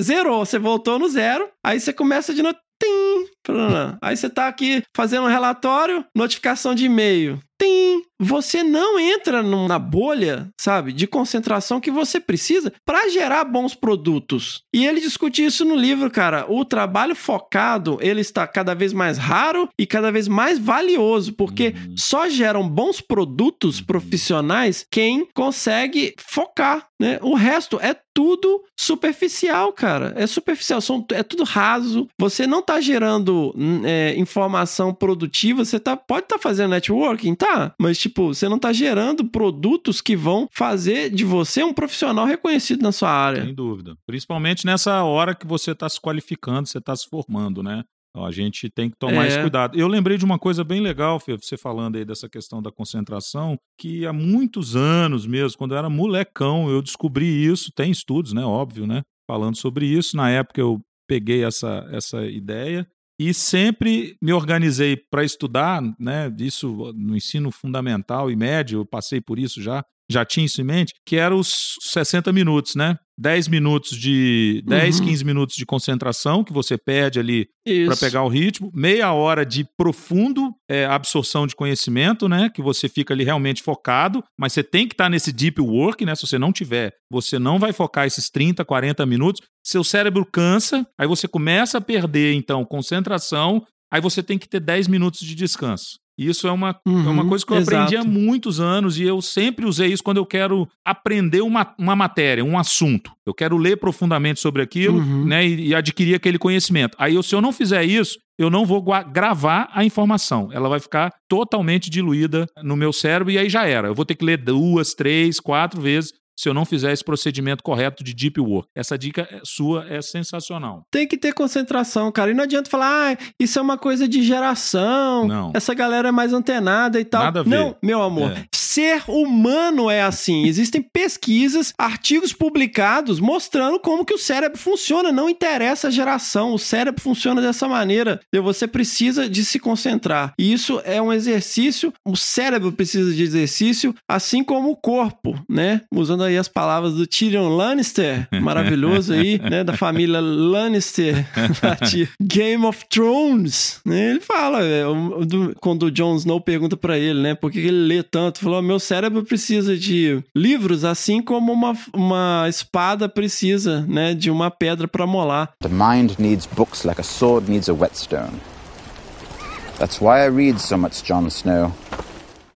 Zerou. Você voltou no zero, aí você começa de novo. Aí você tá aqui fazendo um relatório, notificação de e-mail. Tim. Você não entra na bolha, sabe, de concentração que você precisa para gerar bons produtos. E ele discute isso no livro, cara. O trabalho focado, ele está cada vez mais raro e cada vez mais valioso, porque Uhum. só geram bons produtos profissionais quem consegue focar, né? O resto é tudo superficial, cara. É superficial, são, é tudo raso. Você não tá gerando hum, é, informação produtiva, você tá, pode estar fazendo networking, tá? Mas, tipo, você não tá gerando produtos que vão fazer de você um profissional reconhecido na sua área. Sem dúvida. Principalmente nessa hora que você está se qualificando, você está se formando, né? Então, a gente tem que tomar É. esse cuidado. Eu lembrei de uma coisa bem legal, Fê, você falando aí dessa questão da concentração, que há muitos anos mesmo, quando eu era molecão, eu descobri isso. Tem estudos, né? Óbvio, né? Falando sobre isso. Na época eu peguei essa, essa ideia e sempre me organizei para estudar, né? Isso no ensino fundamental e médio, eu passei por isso já. Já tinha isso em mente, que era os 60 minutos, né? 10 minutos de. 10, Uhum. 15 minutos de concentração, que você perde ali para pegar o ritmo, meia hora de profundo é, absorção de conhecimento, né? Que você fica ali realmente focado, mas você tem que estar nesse deep work, né? Se você não tiver, você não vai focar esses 30, 40 minutos. Seu cérebro cansa, aí você começa a perder, então, concentração, aí você tem que ter 10 minutos de descanso. Isso é uma, é uma Uhum, coisa que eu aprendi há exato. muitos anos e eu sempre usei isso quando eu quero aprender uma, uma matéria, um assunto. Eu quero ler profundamente sobre aquilo Uhum. né, e, e adquirir aquele conhecimento. Aí, eu- se eu não fizer isso, eu não vou gravar a informação. Ela vai ficar totalmente diluída no meu cérebro e aí já era. Eu vou ter que ler duas, três, quatro vezes se eu não fizer esse procedimento correto de deep work. Essa dica é- sua é sensacional. Tem que ter concentração, cara. E não adianta falar, ah, isso é uma coisa de geração. Não. Essa galera é mais antenada e tal. Nada a ver. Não, meu amor. É. Ser humano é assim. Existem pesquisas, artigos publicados mostrando como que o cérebro funciona. Não interessa a geração. O cérebro funciona dessa maneira. E Você precisa de se concentrar. E isso é um exercício. O cérebro precisa de exercício, assim como o corpo, né? Usando aí as palavras do Tyrion Lannister, maravilhoso aí, né? Da família Lannister, de Game of Thrones, né? Ele fala, é, quando o Jon Snow pergunta pra ele, né? Por que que ele lê tanto? Falou, meu cérebro precisa de livros, assim como uma, uma espada precisa, né? De uma pedra pra molar. The mind needs books like a sword needs a whetstone. That's why I read so much Jon Snow.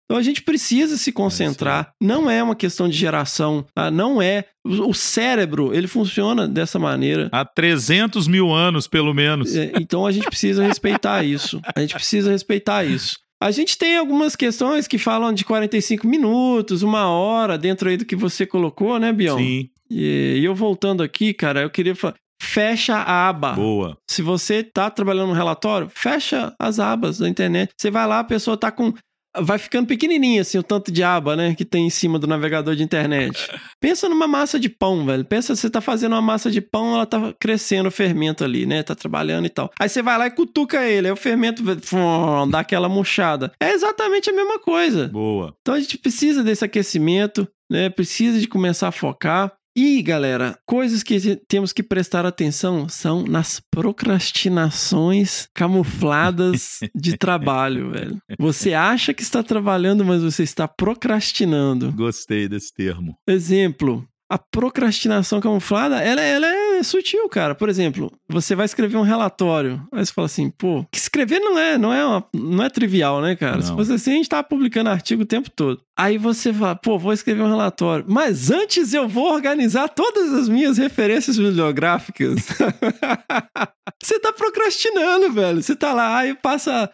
Então a gente precisa se concentrar. Não é uma questão de geração, tá? Não é. O o cérebro, ele funciona dessa maneira. Há 300 mil anos, pelo menos. É, Então a gente precisa respeitar isso. A gente precisa respeitar isso. A gente tem algumas questões que falam de 45 minutos, uma hora, dentro aí do que você colocou, né, Bião? Sim, E, e eu voltando aqui, cara, eu queria falar. Fecha a aba. boa. Se você tá trabalhando no relatório, fecha as abas da internet. Você vai lá, a pessoa tá com. Vai ficando pequenininha, assim, o tanto de aba, né? Que tem em cima do navegador de internet. Pensa numa massa de pão, velho. Pensa, você tá fazendo uma massa de pão, ela tá crescendo o fermento ali, né? Tá trabalhando e tal. Aí você vai lá e cutuca ele, aí o fermento fum, dá aquela murchada. É exatamente a mesma coisa. Boa. Então a gente precisa desse aquecimento, né? Precisa de começar a focar. E, galera, coisas que te- temos que prestar atenção são nas procrastinações camufladas de trabalho, velho. Você acha que está trabalhando, mas você está procrastinando. Gostei desse termo. Exemplo, a procrastinação camuflada, ela, ela é sutil, cara. Por exemplo, você vai escrever um relatório, aí você fala assim, pô, que escrever não é, não é, uma- não é trivial, né, cara? Se Não. fosse assim, a gente tava publicando artigo o tempo todo. Aí você fala, pô, vou escrever um relatório. Mas antes eu vou organizar todas as minhas referências bibliográficas. você tá procrastinando, velho. Você tá lá e passa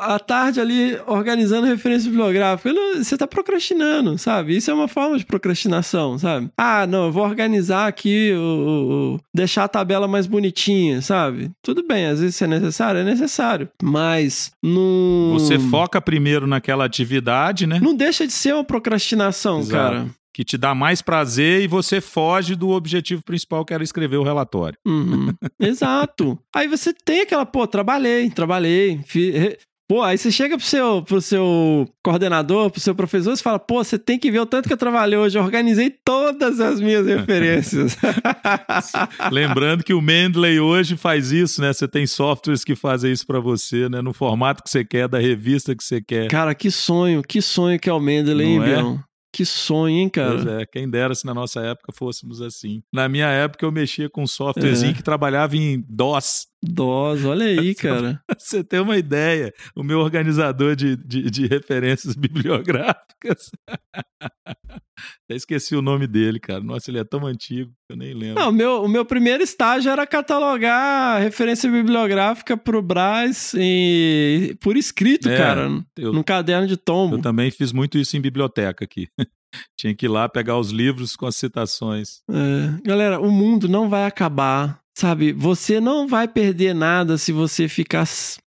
a tarde ali organizando referência bibliográfica. Você tá procrastinando, sabe? Isso é uma forma de procrastinação, sabe? Ah, não, eu vou organizar aqui, o, o- deixar a tabela mais bonitinha, sabe? Tudo bem, às vezes é necessário, é necessário. Mas não. Você foca primeiro naquela atividade, né? Não deixa de ser uma procrastinação, Exato. cara. Que te dá mais prazer e você foge do objetivo principal, que era escrever o relatório. Uhum. Exato. Aí você tem aquela, pô, trabalhei, trabalhei. fi- Pô, aí você chega pro seu, pro seu coordenador, pro seu professor, e fala, pô, você tem que ver o tanto que eu trabalhei hoje, eu organizei todas as minhas referências. Lembrando que o Mendeley hoje faz isso, né? Você tem softwares que fazem isso pra você, né? No formato que você quer, da revista que você quer. cara, que sonho, que sonho que é o Mendeley, hein, Não é? Bião? Que sonho, hein, Pois cara? é, quem dera se na nossa época fôssemos assim. Na minha época eu mexia com um softwarezinho É. que trabalhava em DOS. Dós, olha aí, cara. Você ter uma ideia, o meu organizador de, de, de referências bibliográficas. Até esqueci o nome dele, cara. Nossa, ele é tão antigo que eu nem lembro. Não, o meu, o meu primeiro estágio era catalogar referência bibliográfica pro Brás e, por escrito, É, cara, eu- num caderno de tombo. Eu também fiz muito isso em biblioteca aqui. Tinha que ir lá pegar os livros com as citações. É, galera, o mundo não vai acabar, sabe? Você não vai perder nada se você ficar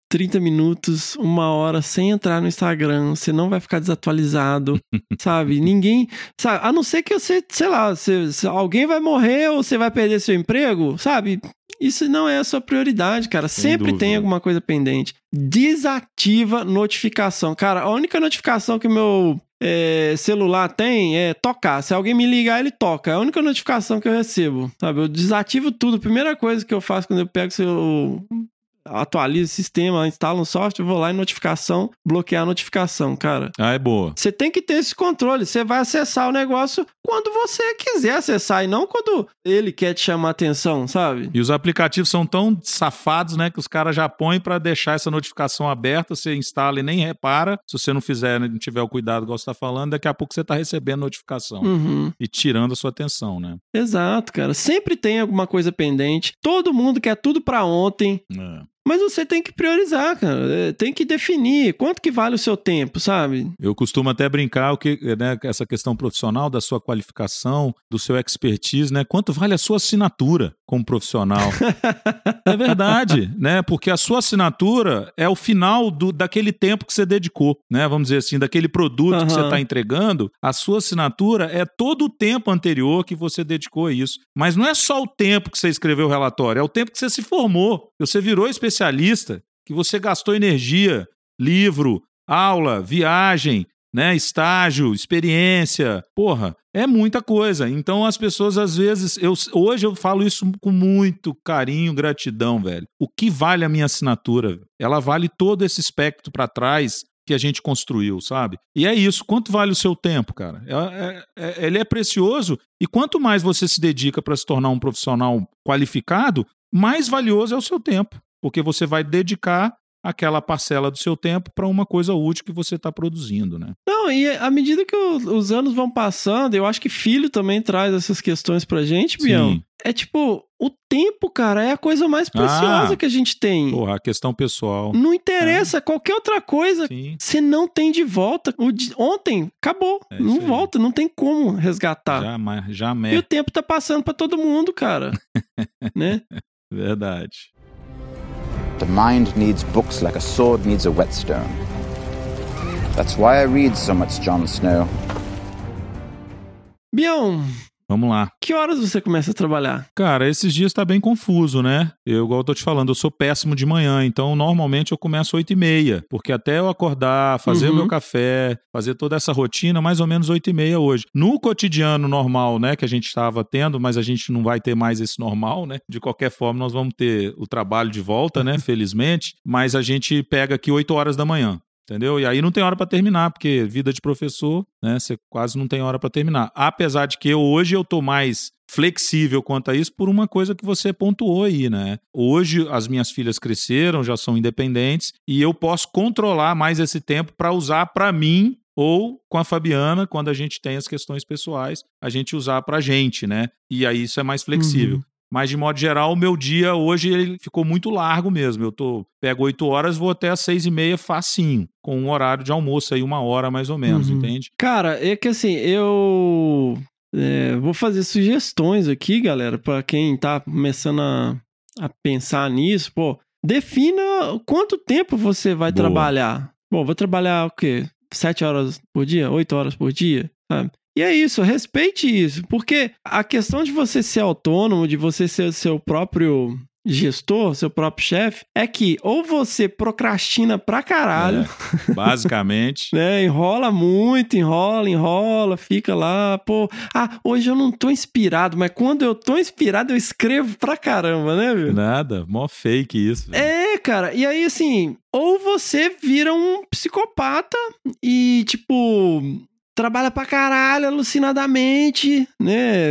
30 minutos, uma hora sem entrar no Instagram. Você não vai ficar desatualizado, sabe? Ninguém, sabe? A não ser que você, sei lá, se, se alguém vai morrer ou você vai perder seu emprego, sabe? Isso não é a sua prioridade, cara. Sem Sempre tem dúvida. alguma coisa pendente. Desativa notificação. Cara, a única notificação que o meu é, celular tem é tocar. Se alguém me ligar, ele toca. É a única notificação que eu recebo. Sabe? Eu desativo tudo. Primeira coisa que eu faço quando eu pego seu. Atualizo o sistema, instalo um software, vou lá em notificação, bloquear a notificação, cara. Ah, é boa. Você tem que ter esse controle. Você vai acessar o negócio quando você quiser acessar e não quando ele quer te chamar a atenção, sabe? E os aplicativos são tão safados, né, que os caras já põem para deixar essa notificação aberta, você instala e nem repara. Se você não fizer, não tiver o cuidado igual você tá falando, daqui a pouco você tá recebendo notificação Uhum. e tirando a sua atenção, né? Exato, cara. Sempre tem alguma coisa pendente. Todo mundo quer tudo pra ontem. É. Mas você tem que priorizar, cara. É, Tem que definir quanto que vale o seu tempo, sabe? Eu costumo até brincar o que, né, essa questão profissional da sua qualificação, do seu expertise, né? Quanto vale a sua assinatura como profissional? é verdade, né? Porque a sua assinatura é o final do, daquele tempo que você dedicou, né? Vamos dizer assim, daquele produto que você está entregando, a sua assinatura é todo o tempo anterior que você dedicou a isso. Mas não é só o tempo que você escreveu o relatório, é o tempo que você se formou, você virou especialista, que você gastou energia, livro, aula, viagem, né, estágio, experiência. Porra, é muita coisa. Então as pessoas às vezes, eu hoje eu falo isso com muito carinho, gratidão, velho. O que vale a minha assinatura? Ela vale todo esse espectro para trás que a gente construiu, sabe? E é isso. Quanto vale o seu tempo, cara? É- é- é- ele é precioso e quanto mais você se dedica para se tornar um profissional qualificado, mais valioso é o seu tempo, porque você vai dedicar aquela parcela do seu tempo para uma coisa útil que você está produzindo, né? Não, e à medida que os anos vão passando, eu acho que filho também traz essas questões pra gente, Bião. Sim. É tipo, o tempo, cara, é a coisa mais preciosa Ah. que a gente tem. Porra, a questão pessoal. Não interessa, qualquer outra coisa Sim. você não tem de volta. O de- Ontem, acabou. É não volta, não tem como resgatar. Jamais, E o jamais. tempo tá passando pra todo mundo, cara. né? Verdade. The mind needs books like a sword needs a whetstone. That's why I read so much Jon Snow. Bião, Vamos lá. que horas você começa a trabalhar? Cara, esses dias tá bem confuso, né? Eu, igual eu tô te falando, eu sou péssimo de manhã, então normalmente eu começo às 8 e meia, porque até eu acordar, fazer Uhum. o meu café, fazer toda essa rotina, mais ou menos 8 e meia hoje. No cotidiano normal, né, que a gente estava tendo, mas a gente não vai ter mais esse normal, né? De qualquer forma, nós vamos ter o trabalho de volta, né, felizmente, mas a gente pega aqui 8 horas da manhã. Entendeu? E aí não tem hora pra terminar, porque vida de professor, né? Você quase não tem hora pra terminar. Apesar de que hoje eu tô mais flexível quanto a isso por uma coisa que você pontuou aí, né? Hoje as minhas filhas cresceram, já são independentes e eu posso controlar mais esse tempo pra usar pra mim ou com a Fabiana, quando a gente tem as questões pessoais, a gente usar pra gente, né? E aí isso é mais flexível. Uhum. Mas, de modo geral, o meu dia hoje ele ficou muito largo mesmo. Eu tô, pego 8 horas, vou até às 6 e meia facinho, com um horário de almoço aí, uma hora mais ou menos, Uhum. entende? Cara, é que assim, eu é, vou fazer sugestões aqui, galera, pra quem tá começando a, a pensar nisso. Pô, defina quanto tempo você vai Boa. trabalhar. Bom, vou trabalhar o quê? Sete horas por dia? Oito horas por dia? Sabe? E é isso, respeite isso, porque a questão de você ser autônomo, de você ser seu próprio gestor, seu próprio chefe, é que ou você procrastina pra caralho, É, basicamente. né? Enrola muito, enrola, enrola, fica lá, pô. Ah, hoje eu não tô inspirado, mas quando eu tô inspirado, eu escrevo pra caramba, né, meu? Nada, mó fake isso. velho. É, cara, e aí assim, ou você vira um psicopata e, tipo, trabalha pra caralho, alucinadamente, né?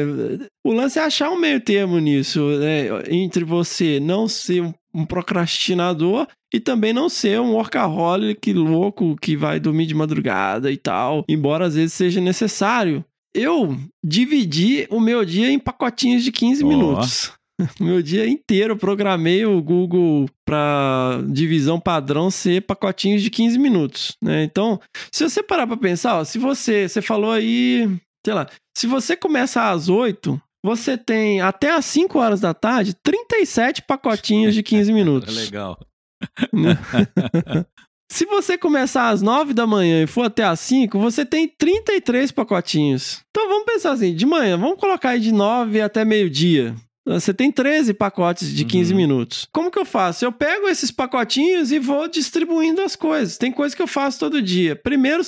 O lance é achar um meio termo nisso, né? Entre você não ser um- procrastinador e também não ser um workaholic louco que vai dormir de madrugada e tal, embora às vezes seja necessário. Eu dividi o meu dia em pacotinhos de 15 Ó. minutos. Meu dia inteiro eu programei o Google para divisão padrão ser pacotinhos de 15 minutos, né? Então, se você parar para pensar, ó, se você, você falou aí, sei lá, se você começa às 8, você tem até às 5 horas da tarde 37 pacotinhos de 15 É minutos. legal. Se você começar às 9 da manhã e for até às 5, você tem 33 pacotinhos. Então vamos pensar assim, de manhã, vamos colocar aí de 9 até meio-dia. Você tem 13 pacotes de 15 Uhum. minutos. Como que eu faço? Eu pego esses pacotinhos e vou distribuindo as coisas. Tem coisa que eu faço todo dia. Primeiro,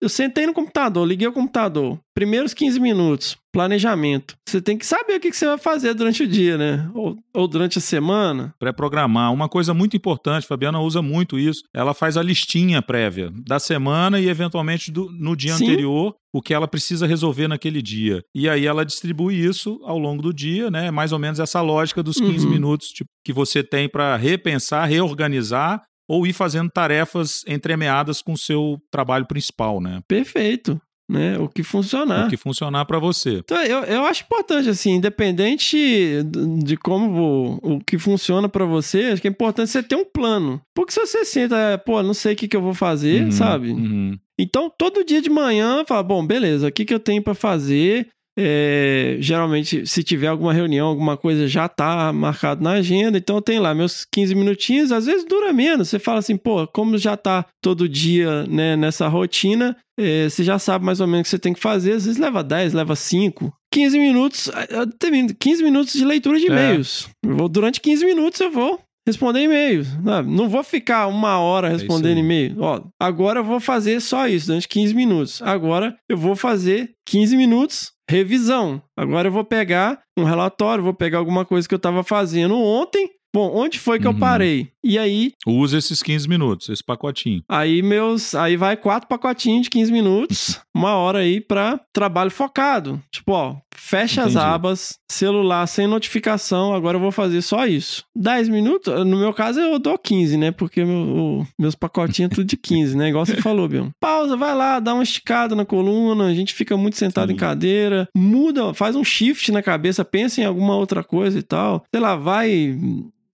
eu sentei no computador, liguei o computador. Primeiros 15 minutos, planejamento. Você tem que saber o que você vai fazer durante o dia, né? Ou, ou durante a semana. Pré-programar. Uma coisa muito importante, Fabiana usa muito isso. Ela faz a listinha prévia da semana e, eventualmente, do- no dia Sim. anterior, o que ela precisa resolver naquele dia. E aí ela distribui isso ao longo do dia, né? Mais ou menos essa lógica dos 15 Uhum. minutos tipo, que você tem para repensar, reorganizar ou ir fazendo tarefas entremeadas com o seu trabalho principal, né? Perfeito, né? O que funcionar. O que funcionar para você. Então, eu, eu acho importante, assim, independente de como o, o que funciona pra você, acho que é importante você ter um plano. Porque se você senta, é, pô, não sei o que, que eu vou fazer, Uhum, sabe? uhum. Então, todo dia de manhã, fala, bom, beleza, o que, que eu tenho pra fazer? É, geralmente, se tiver alguma reunião, alguma coisa já tá marcado na agenda, então eu tenho lá meus 15 minutinhos, às vezes dura menos. Você fala assim, pô, como já tá todo dia né, nessa rotina, é, você já sabe mais ou menos o que você tem que fazer, às vezes leva 10, leva 5. 15 minutos, eu termino, 15 minutos de leitura de É. e-mails. Eu vou- durante 15 minutos eu vou responder e-mails. Não vou ficar uma hora isso respondendo aí. e-mail. Ó, agora eu vou fazer só isso, durante 15 minutos. Agora eu vou fazer 15 minutos revisão. Agora eu vou pegar um relatório, vou pegar alguma coisa que eu estava fazendo ontem. Bom, onde foi que eu Uhum. parei? E aí, Usa esses 15 minutos, esse pacotinho. aí meus, aí vai quatro pacotinhos de 15 minutos, uma hora aí pra trabalho focado. Tipo, ó, fecha as Entendi. abas, celular sem notificação, agora eu vou fazer só isso. 10 minutos, no meu caso eu dou 15, né? Porque meu- o- meus pacotinhos é tudo de 15, né? Igual você falou, Bion. Pausa, vai lá, dá uma esticada na coluna, a gente fica muito sentado Sim. em cadeira, muda, faz um shift na cabeça, pensa em alguma outra coisa e tal. Sei lá, vai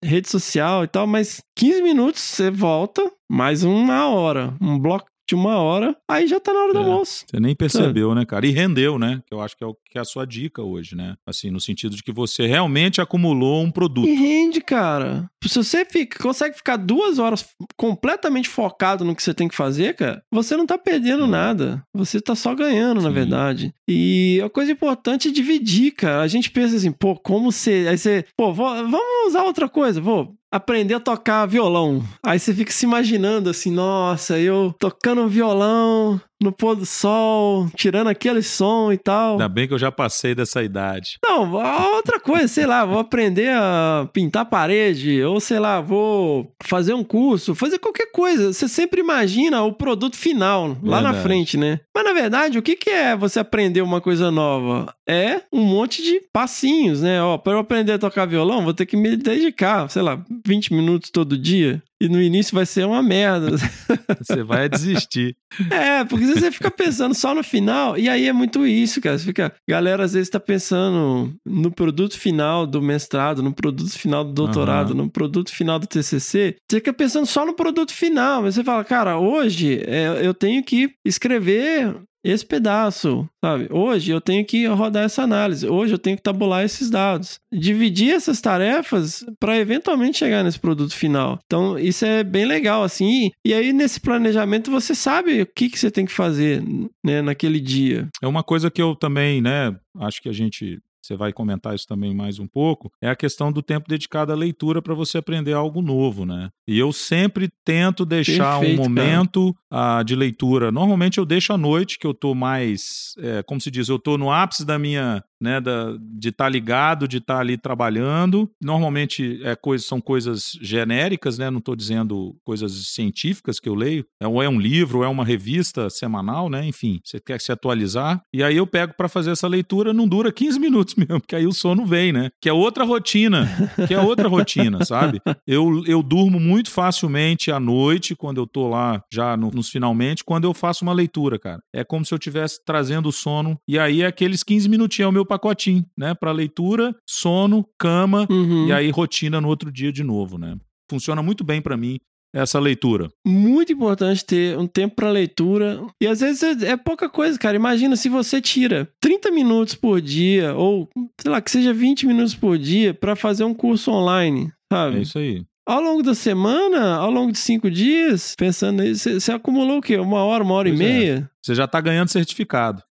rede social e tal, mas 15 minutos você volta, mais uma hora, um bloco de uma hora, aí já tá na hora do É. almoço. Você nem percebeu, né, cara? E rendeu, né? Que eu acho que é, o, que é a sua dica hoje, né? Assim, no sentido de que você realmente acumulou um produto. E rende, cara. Se você fica, consegue ficar duas horas completamente focado no que você tem que fazer, cara, você não tá perdendo É. nada. Você tá só ganhando, na Sim. verdade. E a coisa importante é dividir, cara. A gente pensa assim, pô, como você. Aí você, pô, vou- vamos usar outra coisa, vou. Aprender a tocar violão. Aí você fica se imaginando assim, nossa, eu tocando violão no pôr do sol, tirando aquele som e tal. Ainda bem que eu já passei dessa idade. Não, outra coisa, sei lá, vou aprender a pintar parede, ou sei lá, vou fazer um curso, fazer qualquer coisa. Você sempre imagina o produto final, lá na Verdade. frente, né? Mas na verdade, o que, que é você aprender uma coisa nova? É um monte de passinhos, né? Ó, para eu aprender a tocar violão, vou ter que me dedicar, sei lá, 20 minutos todo dia. E no início vai ser uma merda. Você vai desistir. É, porque você fica pensando só no final, e aí é muito isso, cara. Você fica. Galera, às vezes, tá pensando no produto final do mestrado, no produto final do doutorado, Aham. no produto final do TCC. Você fica pensando só no produto final, mas você fala, cara, hoje é, eu tenho que escrever esse pedaço, sabe? Hoje eu tenho que rodar essa análise, hoje eu tenho que tabular esses dados. Dividir essas tarefas para eventualmente chegar nesse produto final. Então, isso é bem legal, assim. E aí, nesse planejamento, você sabe o que, que você tem que fazer né, naquele dia. É uma coisa que eu também, né, acho que a gente. Você vai comentar isso também mais um pouco. É a questão do tempo dedicado à leitura para você aprender algo novo, né? E eu sempre tento deixar Perfeito, um momento ah, de leitura. Normalmente eu deixo à noite, que eu tô mais. é, como se diz, eu tô no ápice da minha. Né, da, de estar ligado, de estar ali trabalhando. Normalmente é coisa, são coisas genéricas, né? Não estou dizendo coisas científicas que eu leio. É, ou é um livro, ou é uma revista semanal, né? Enfim, você quer se atualizar. E aí eu pego para fazer essa leitura, não dura 15 minutos mesmo, porque aí o sono vem, né? Que é outra rotina, que é outra rotina, sabe? Eu, eu durmo muito facilmente à noite, quando eu tô lá já no- nos finalmente, quando eu faço uma leitura, cara. É como se eu estivesse trazendo o sono. E aí é aqueles 15 minutinhos, é o meu pacotinho, né? Para leitura, sono, cama Uhum. e aí rotina no outro dia de novo, né? Funciona muito bem para mim essa leitura. Muito importante ter um tempo para leitura. E às vezes é, é pouca coisa, cara. Imagina se você tira 30 minutos por dia, ou sei lá, que seja 20 minutos por dia, para fazer um curso online, sabe? É isso aí. Ao longo da semana, ao longo de cinco dias, pensando nisso, você- você acumulou o quê? Uma hora, uma hora Pois e é. meia? Você já tá ganhando certificado.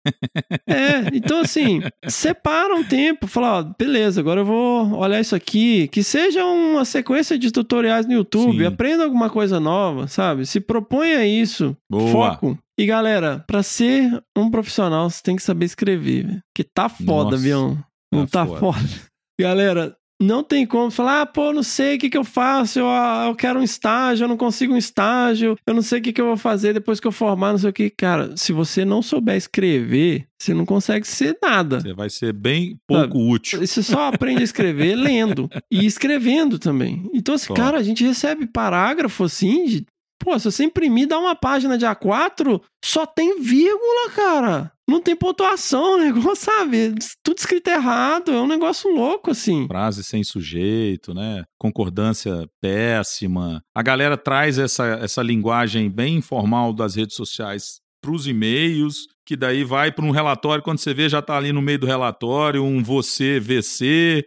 É, então assim, separa um tempo, fala, ó, beleza, agora eu vou olhar isso aqui, que seja uma sequência de tutoriais no YouTube, Sim. aprenda alguma coisa nova, sabe? Se proponha isso, Boa. foco. E galera, pra ser um profissional, você tem que saber escrever. Que tá foda, Nossa. Não tá tá foda. foda. Galera, não tem como falar, ah, pô, não sei o que, que eu faço, eu, ah, eu quero um estágio, eu não consigo um estágio, eu não sei o que, que eu vou fazer depois que eu formar, não sei o que. Cara, se você não souber escrever, você não consegue ser nada. Você vai ser bem pouco útil. Você só aprende a escrever lendo e escrevendo também. Então, assim, cara, a gente recebe parágrafo assim de. Pô, se você imprimir, dá uma página de A4, só tem vírgula, cara. Não tem pontuação, o negócio, sabe? Tudo escrito errado, é um negócio louco, assim. Frase sem sujeito, né? Concordância péssima. A galera traz essa, essa linguagem bem informal das redes sociais para os e-mails, que daí vai para um relatório, quando você vê, já tá ali no meio do relatório, um você VC,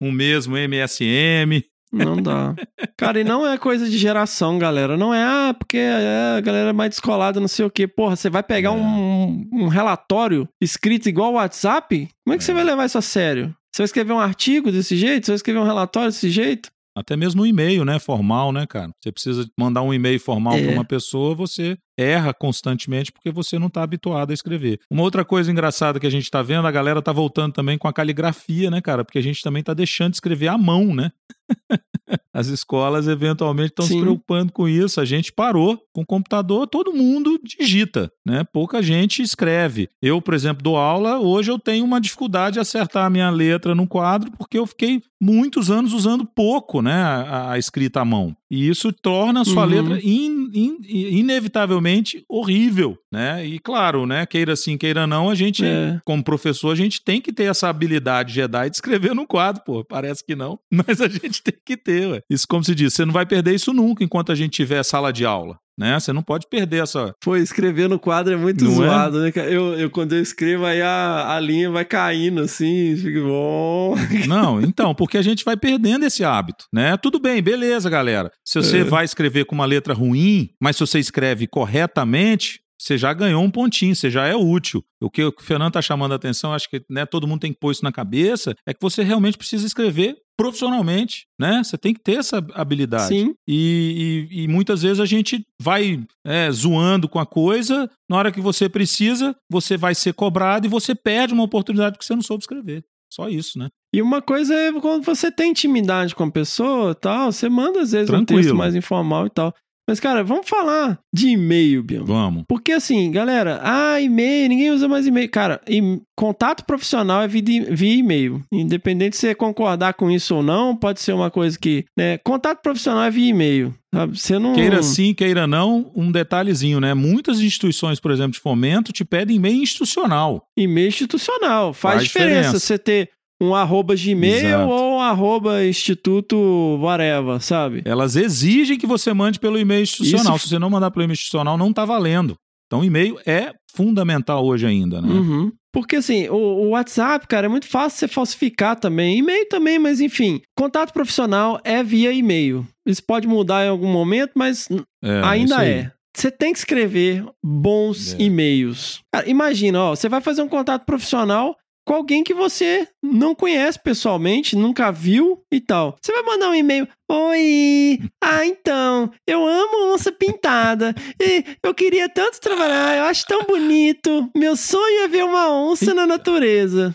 um mesmo MSM. Não dá. Cara, e não é coisa de geração, galera. Não é, ah, porque é, a galera é mais descolada, não sei o quê. Porra, você vai pegar É. um, um relatório escrito igual o WhatsApp? Como é que você vai levar isso a sério? Você vai escrever um artigo desse jeito? Você vai escrever um relatório desse jeito? Até mesmo um e-mail, né? Formal, né, cara? Você precisa mandar um e-mail formal É. para uma pessoa, você erra constantemente porque você não está habituado a escrever. Uma outra coisa engraçada que a gente está vendo, a galera tá voltando também com a caligrafia, né, cara? Porque a gente também tá deixando de escrever à mão, né? As escolas eventualmente estão se preocupando com isso. A gente parou com o computador, todo mundo digita, né? Pouca gente escreve. Eu, por exemplo, dou aula, hoje eu tenho uma dificuldade de acertar a minha letra no quadro porque eu fiquei muitos anos usando pouco, né, a, a escrita à mão. E isso torna a sua Uhum. letra in- in- inevitavelmente horrível, né? E claro, né, queira sim, queira não, a gente, É. como professor, a gente tem que ter essa habilidade Jedi de escrever no quadro, pô. Parece que não, mas a gente tem que ter, ué. Isso, como se diz, você não vai perder isso nunca enquanto a gente tiver sala de aula, né? Você não pode perder essa. Pô, escrever no quadro é muito Não é? zoado, né, cara? Eu, eu, quando eu escrevo, aí a, a linha vai caindo, assim, fica bom. Não, então, porque a gente vai perdendo esse hábito, né? Tudo bem, beleza, galera. Se você É. vai escrever com uma letra ruim, mas se você escreve corretamente, você já ganhou um pontinho, você já é útil. O que o Fernando tá chamando a atenção, acho que né, todo mundo tem que pôr isso na cabeça, é que você realmente precisa escrever profissionalmente, né? Você tem que ter essa habilidade. Sim. E, e- e muitas vezes a gente vai é, zoando com a coisa, na hora que você precisa, você vai ser cobrado e você perde uma oportunidade porque você não soube escrever. Só isso, né? E uma coisa é quando você tem intimidade com a pessoa tal, você manda às vezes um Tranquilo. texto mais informal e tal. Mas, cara, vamos falar de e-mail, Bião. Vamos. Porque assim, galera, ah, e-mail, ninguém usa mais e-mail. Cara, e- contato profissional é via e-mail. Independente se você concordar com isso ou não, pode ser uma coisa que. Né, contato profissional é via e-mail. Você não. Queira sim, queira não, um detalhezinho, né? Muitas instituições, por exemplo, de fomento, te pedem e-mail institucional. E-mail institucional. Faz, Faz diferença, diferença. você ter um arroba Gmail Exato. ou um arroba instituto whatever, sabe? Elas exigem que você mande pelo e-mail institucional. Isso- Se você não mandar pelo e-mail institucional, não tá valendo. Então, e-mail é fundamental hoje ainda, né? Uhum. Porque assim, o, o WhatsApp, cara, é muito fácil você falsificar também. E-mail também, mas enfim. Contato profissional é via e-mail. Isso pode mudar em algum momento, mas É, isso ainda é. Você tem que escrever bons É. e-mails. Cara, imagina, ó, você vai fazer um contato profissional com alguém que você não conhece pessoalmente, nunca viu e tal. Você vai mandar um e-mail. Oi! Ah, então, eu amo onça pintada. E eu queria tanto trabalhar, eu acho tão bonito. Meu sonho é ver uma onça na natureza.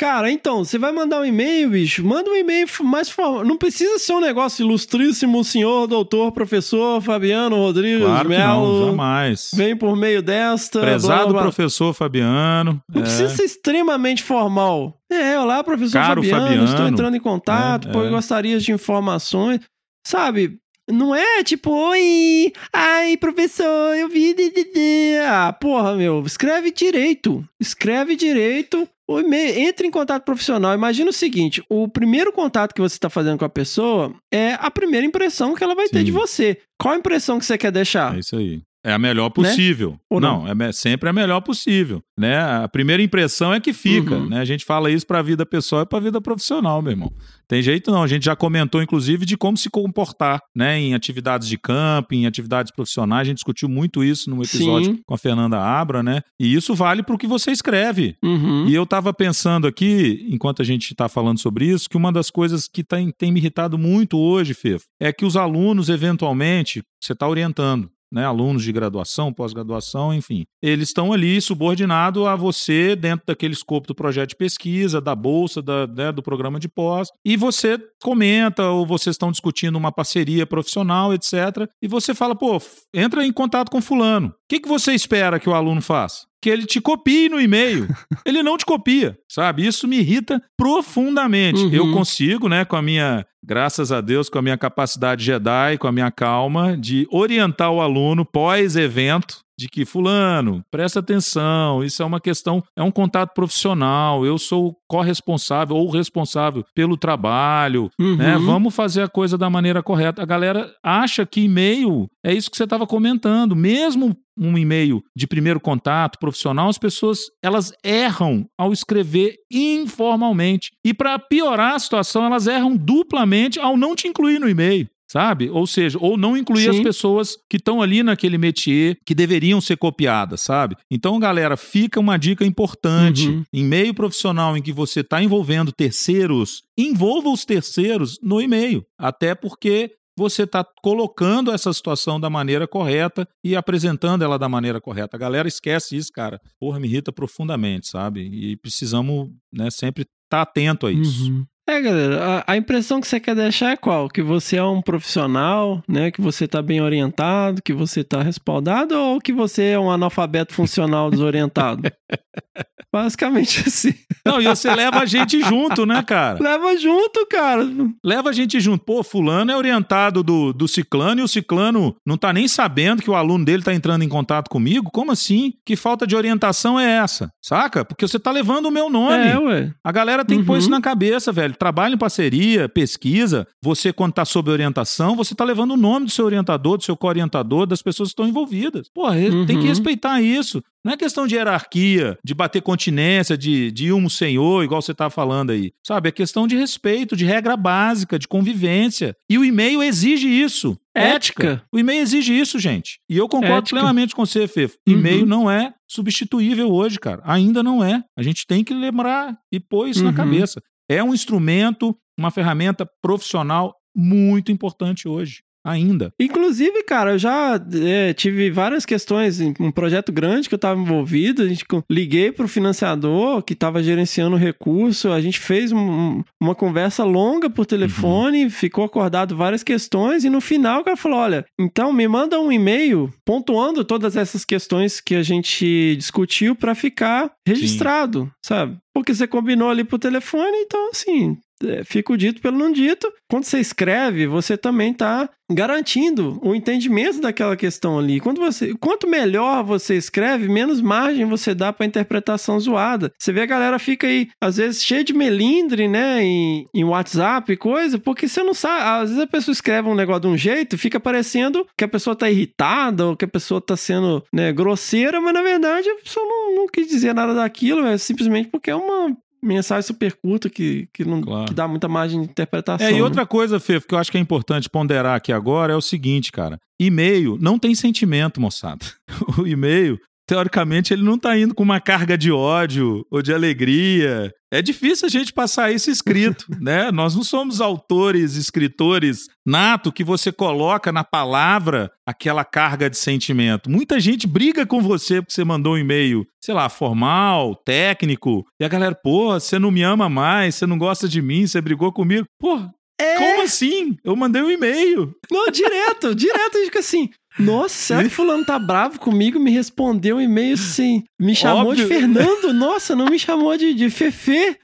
Cara, então, você vai mandar um e-mail, bicho? Manda um e-mail mais formal. Não precisa ser um negócio ilustríssimo, senhor, doutor, professor Fabiano Rodrigues Claro Melo. não, jamais. Vem por meio desta. Prezado blá, blá, professor Fabiano. Não é, precisa ser extremamente formal. É, olá, professor Caro Fabiano, Fabiano. estou entrando em contato, É, pô, é. gostaria de informações. Sabe, não é tipo, oi, ai, professor, eu vi. de, de, de." Ah, porra, meu, escreve direito. Escreve direito. Entre em contato profissional. Imagina o seguinte: o primeiro contato que você está fazendo com a pessoa é a primeira impressão que ela vai ter Sim. de você. Qual a impressão que você quer deixar? É isso aí. É a melhor possível. Né? Ou não, é me- sempre a melhor possível. Né? A primeira impressão é que fica. Uhum. Né? A gente fala isso pra vida pessoal e pra vida profissional, meu irmão. Tem jeito não. A gente já comentou, inclusive, de como se comportar né? em atividades de camping, em atividades profissionais. A gente discutiu muito isso no episódio Sim. com a Fernanda Abra, né? E isso vale pro que você escreve. Uhum. E eu tava pensando aqui, enquanto a gente tá falando sobre isso, que uma das coisas que tem, tem me irritado muito hoje, Fefo, é que os alunos, eventualmente, você tá orientando, né? Alunos de graduação, pós-graduação, enfim. Eles estão ali subordinados a você dentro daquele escopo do projeto de pesquisa, da bolsa, da, né, do programa de pós. E você comenta, ou vocês estão discutindo uma parceria profissional, etc. E você fala, pô, entra em contato com fulano. O que, que você espera que o aluno faça? Que ele te copie no e-mail. ele não te copia, sabe? Isso me irrita profundamente. Uhum. Eu consigo, né, com a minha, graças a Deus, com a minha capacidade Jedi, com a minha calma, de orientar o aluno pós-evento de que fulano, presta atenção, isso é uma questão, é um contato profissional, eu sou corresponsável ou responsável pelo trabalho, Uhum. né? Vamos fazer a coisa da maneira correta. A galera acha que e-mail é isso que você estava comentando, mesmo um e-mail de primeiro contato profissional, as pessoas elas erram ao escrever informalmente. E para piorar a situação, elas erram duplamente ao não te incluir no e-mail. Sabe? Ou seja, ou não incluir as Sim. pessoas que estão ali naquele métier que deveriam ser copiadas, sabe? Então, galera, fica uma dica importante. Uhum. Em meio profissional em que você está envolvendo terceiros, envolva os terceiros no e-mail. Até porque você está colocando essa situação da maneira correta e apresentando ela da maneira correta. A galera esquece isso, cara. Porra, me irrita profundamente, sabe? E precisamos né, sempre estar atento a isso. Uhum. É, galera, a, a impressão que você quer deixar é qual? Que você é um profissional, né? Que você tá bem orientado, que você tá respaldado, ou que você é um analfabeto funcional desorientado? Basicamente assim. Não, e você leva a gente junto, né, cara? Leva junto, cara. Leva a gente junto. Pô, fulano é orientado do, do ciclano e o ciclano não tá nem sabendo que o aluno dele tá entrando em contato comigo? Como assim? Que falta de orientação é essa? Saca? Porque você tá levando o meu nome. É, ué. A galera tem que pôr Uhum. isso na cabeça, velho. Trabalho em parceria, pesquisa. Você, quando tá sob orientação, você tá levando o nome do seu orientador, do seu co-orientador, das pessoas que estão envolvidas. Porra, Uhum. tem que respeitar isso. Não é questão de hierarquia, de bater continência, de, de um senhor, igual você tá falando aí. Sabe? É questão de respeito, de regra básica, de convivência. E o e-mail exige isso. Ética. O e-mail exige isso, gente. E eu concordo Ética. plenamente com você, Fefo. Uhum. E-mail não é substituível hoje, cara. Ainda não é. A gente tem que lembrar e pôr isso Uhum. na cabeça. É um instrumento, uma ferramenta profissional muito importante hoje. Ainda. Inclusive, cara, eu já é, tive várias questões em um projeto grande que eu estava envolvido. A gente liguei para o financiador que estava gerenciando o recurso. A gente fez um- uma conversa longa por telefone, ficou acordado várias questões e no final o cara falou: olha, então me manda um e-mail pontuando todas essas questões que a gente discutiu para ficar registrado, sabe? Porque você combinou ali por telefone, então assim, fica o dito pelo não dito. Quando você escreve, você também está garantindo o entendimento daquela questão ali. Quando você, quanto melhor você escreve, menos margem você dá para interpretação zoada. Você vê a galera fica aí, às vezes, cheia de melindre, né, em, em WhatsApp e coisa, porque você não sabe. Às vezes a pessoa escreve um negócio de um jeito, fica parecendo que a pessoa tá irritada ou que a pessoa tá sendo né, grosseira, mas na verdade a pessoa não, não quis dizer nada daquilo, é simplesmente porque é uma mensagem super curta que, que não Claro. que dá muita margem de interpretação. É, e né? outra coisa, Fefo, que eu acho que é importante ponderar aqui agora é o seguinte, cara. E-mail não tem sentimento, moçada. O e-mail, teoricamente, ele não tá indo com uma carga de ódio ou de alegria. É difícil a gente passar isso escrito, né? Nós não somos autores, escritores nato que você coloca na palavra aquela carga de sentimento. Muita gente briga com você porque você mandou um e-mail, sei lá, formal, técnico, e a galera, pô, você não me ama mais, você não gosta de mim, você brigou comigo. Pô, É. como assim? Eu mandei um e-mail. Não, direto, direto, fica assim. Nossa, será que fulano tá bravo comigo? Me respondeu um e-mail assim. Me chamou de Óbvio. Fernando? Nossa, não me chamou de, de Fefe.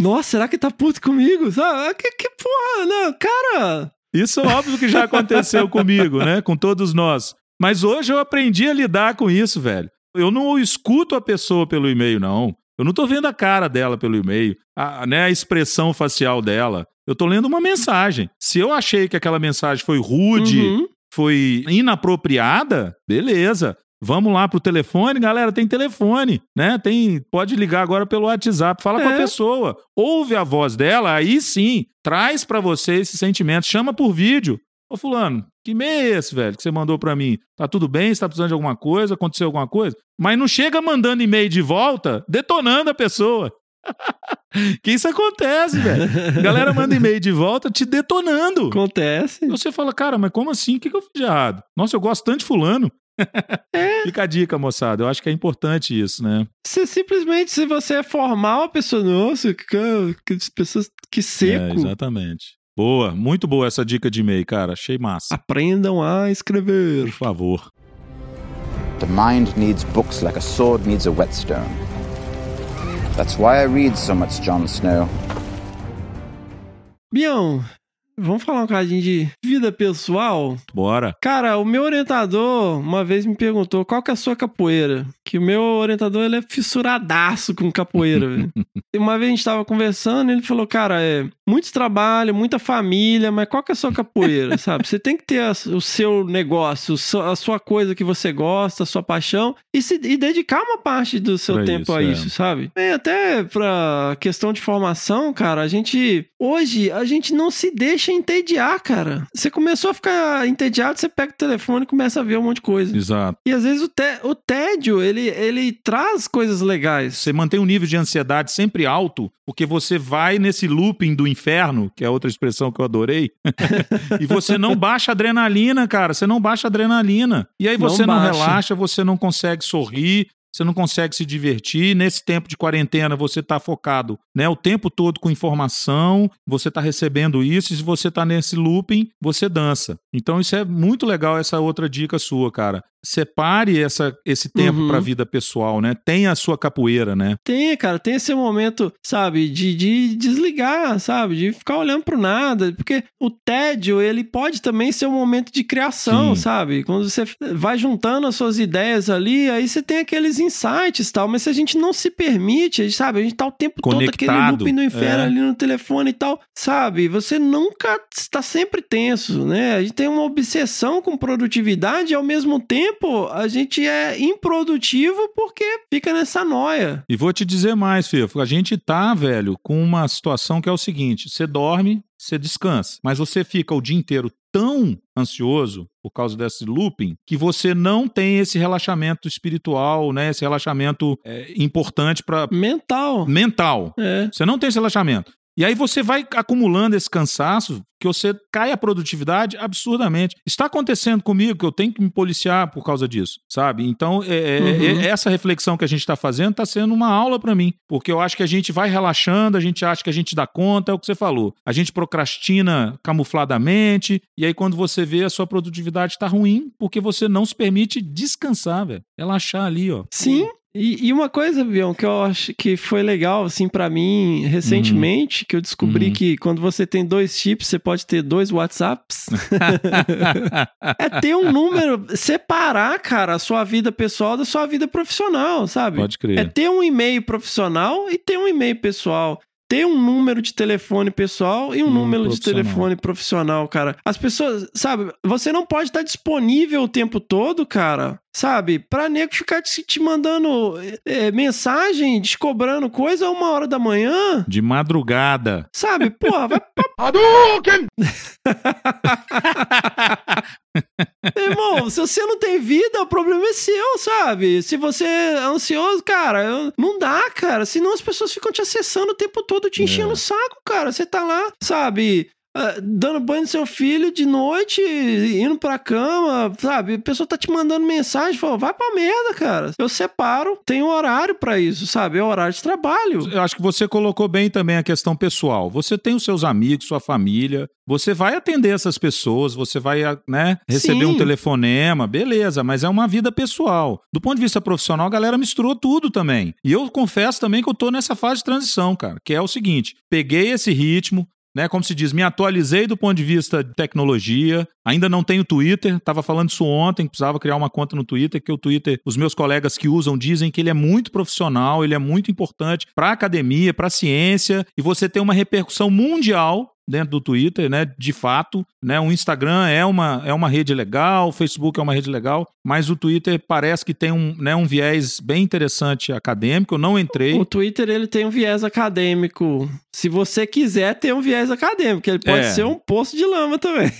Nossa, será que tá puto comigo? Sabe? Que, que porra, não, cara. Isso é óbvio que já aconteceu comigo, né? Com todos nós. Mas hoje eu aprendi a lidar com isso, velho. Eu não escuto a pessoa pelo e-mail, não. Eu não tô vendo a cara dela pelo e-mail, a, né, a expressão facial dela. Eu tô lendo uma mensagem. Se eu achei que aquela mensagem foi rude, Uhum. Foi inapropriada, beleza. Vamos lá pro telefone, galera, tem telefone, né? Tem, pode ligar agora pelo WhatsApp, fala com a É. pessoa, ouve a voz dela, aí sim, traz pra você esse sentimento, chama por vídeo. Ô fulano, que e-mail é esse, velho, que você mandou pra mim? Tá tudo bem? Você tá precisando de alguma coisa? Aconteceu alguma coisa? Mas não chega mandando e-mail de volta, detonando a pessoa. Que isso acontece, velho. Galera manda e-mail de volta te detonando. Acontece. Você fala, cara, mas como assim? O que, que eu fiz de errado? Nossa, eu gosto tanto de fulano. Fica a dica, moçada. Eu acho que é importante isso, né? Você simplesmente, se você é formal, a pessoa, nossa, que, que pessoas que É, seco. exatamente. Boa, muito boa essa dica de e-mail, cara. Achei massa. Aprendam a escrever. Por favor. The mind needs books like a sword needs a whetstone. That's why I read so much Jon Snow. Bião, vamos falar um cadinho de vida pessoal? Bora. Cara, o meu orientador uma vez me perguntou qual que é a sua capoeira. Que o meu orientador, ele é fissuradaço com capoeira, uma vez a gente tava conversando e ele falou, cara, é muito trabalho, muita família, mas qual que é a sua capoeira, sabe? Você tem que ter a- o seu negócio, a sua coisa que você gosta, a sua paixão e, se, e dedicar uma parte do seu Pra tempo isso, a é. isso, sabe? E até pra questão de formação, cara, a gente... Hoje, a gente não se deixa entediar, cara. Você começou a ficar entediado, você pega o telefone e começa a ver um monte de coisa. Exato. E às vezes o, té- o tédio, ele, ele traz coisas legais. Você mantém um nível de ansiedade sempre alto, porque você vai nesse looping do inferno, que é outra expressão que eu adorei, e você não baixa adrenalina, cara. Você não baixa adrenalina. E aí Não você não, baixa. relaxa, você não consegue sorrir, você não consegue se divertir. Nesse tempo de quarentena, você está focado né, o tempo todo com informação, você está recebendo isso, e se você está nesse looping, você dança. Então, isso é muito legal, essa outra dica sua, cara. Separe essa, esse tempo Uhum. para a vida pessoal, né? Tenha a sua capoeira, né? Tem, cara, tem esse momento, sabe, de, de desligar, sabe, de ficar olhando pro nada, porque o tédio, ele pode também ser um momento de criação, Sim. sabe? Quando você vai juntando as suas ideias ali, aí você tem aqueles insights e tal, mas se a gente não se permite, a gente, sabe, a gente tá o tempo todo aquele looping do inferno é. ali no telefone e tal, sabe? Você nunca está sempre tenso, né? A gente tem uma obsessão com produtividade e ao mesmo tempo a gente é improdutivo porque fica nessa noia. E vou te dizer mais, Fefo. A gente tá, velho, com uma situação que é o seguinte: você dorme, você descansa, mas você fica o dia inteiro tão ansioso por causa desse looping que você não tem esse relaxamento espiritual, né? Esse relaxamento é, importante para Mental. mental. É. Você não tem esse relaxamento. E aí você vai acumulando esse cansaço que você cai a produtividade absurdamente. Está acontecendo comigo que eu tenho que me policiar por causa disso, sabe? Então, é, é, Uhum. é- essa reflexão que a gente está fazendo está sendo uma aula para mim, porque eu acho que a gente vai relaxando, a gente acha que a gente dá conta, é o que você falou. A gente procrastina camufladamente, e aí quando você vê a sua produtividade está ruim, porque você não se permite descansar, velho. Relaxar ali, ó. Sim. E, e uma coisa, Bion, que eu acho que foi legal, assim, pra mim, recentemente, que eu descobri Uhum. que quando você tem dois chips, você pode ter dois WhatsApps. é ter um número, separar, cara, a sua vida pessoal da sua vida profissional, sabe? Pode crer. É ter um e-mail profissional e ter um e-mail pessoal. Ter um número de telefone pessoal e um Hum, número de telefone profissional, cara. As pessoas, sabe, você não pode estar disponível o tempo todo, cara. Sabe? Pra nego ficar te, te mandando é, mensagem, te cobrando coisa a uma hora da manhã. De madrugada. Sabe? Porra, vai pra Irmão, se você não tem vida, o problema é seu, sabe? Se você é ansioso, cara, não dá, cara. Senão as pessoas ficam te acessando o tempo todo, te enchendo É. o saco, cara. Você tá lá, sabe? Ah, Dando banho no seu filho de noite, indo pra cama, sabe? A pessoa tá te mandando mensagem, fala, vai pra merda, cara. Eu separo, tem um horário pra isso, sabe? É horário de trabalho. Eu acho que você colocou bem também a questão pessoal. Você tem os seus amigos, sua família. Você vai atender essas pessoas, você vai, né, receber Sim. um telefonema, beleza, mas é uma vida pessoal. Do ponto de vista profissional, a galera misturou tudo também. E eu confesso também que eu tô nessa fase de transição, cara, que é o seguinte: peguei esse ritmo, né, como se diz, me atualizei do ponto de vista de tecnologia. Ainda não tenho Twitter, tava falando isso ontem, precisava criar uma conta no Twitter, que o Twitter, os meus colegas que usam dizem que ele é muito profissional, ele é muito importante para academia, para ciência, e você tem uma repercussão mundial dentro do Twitter, né? De fato, né? O Instagram é uma, é uma rede legal, o Facebook é uma rede legal, mas o Twitter parece que tem um, né, um viés bem interessante acadêmico. Eu não entrei. O Twitter, ele tem um viés acadêmico. Se você quiser ter um viés acadêmico, ele pode É. ser um poço de lama também.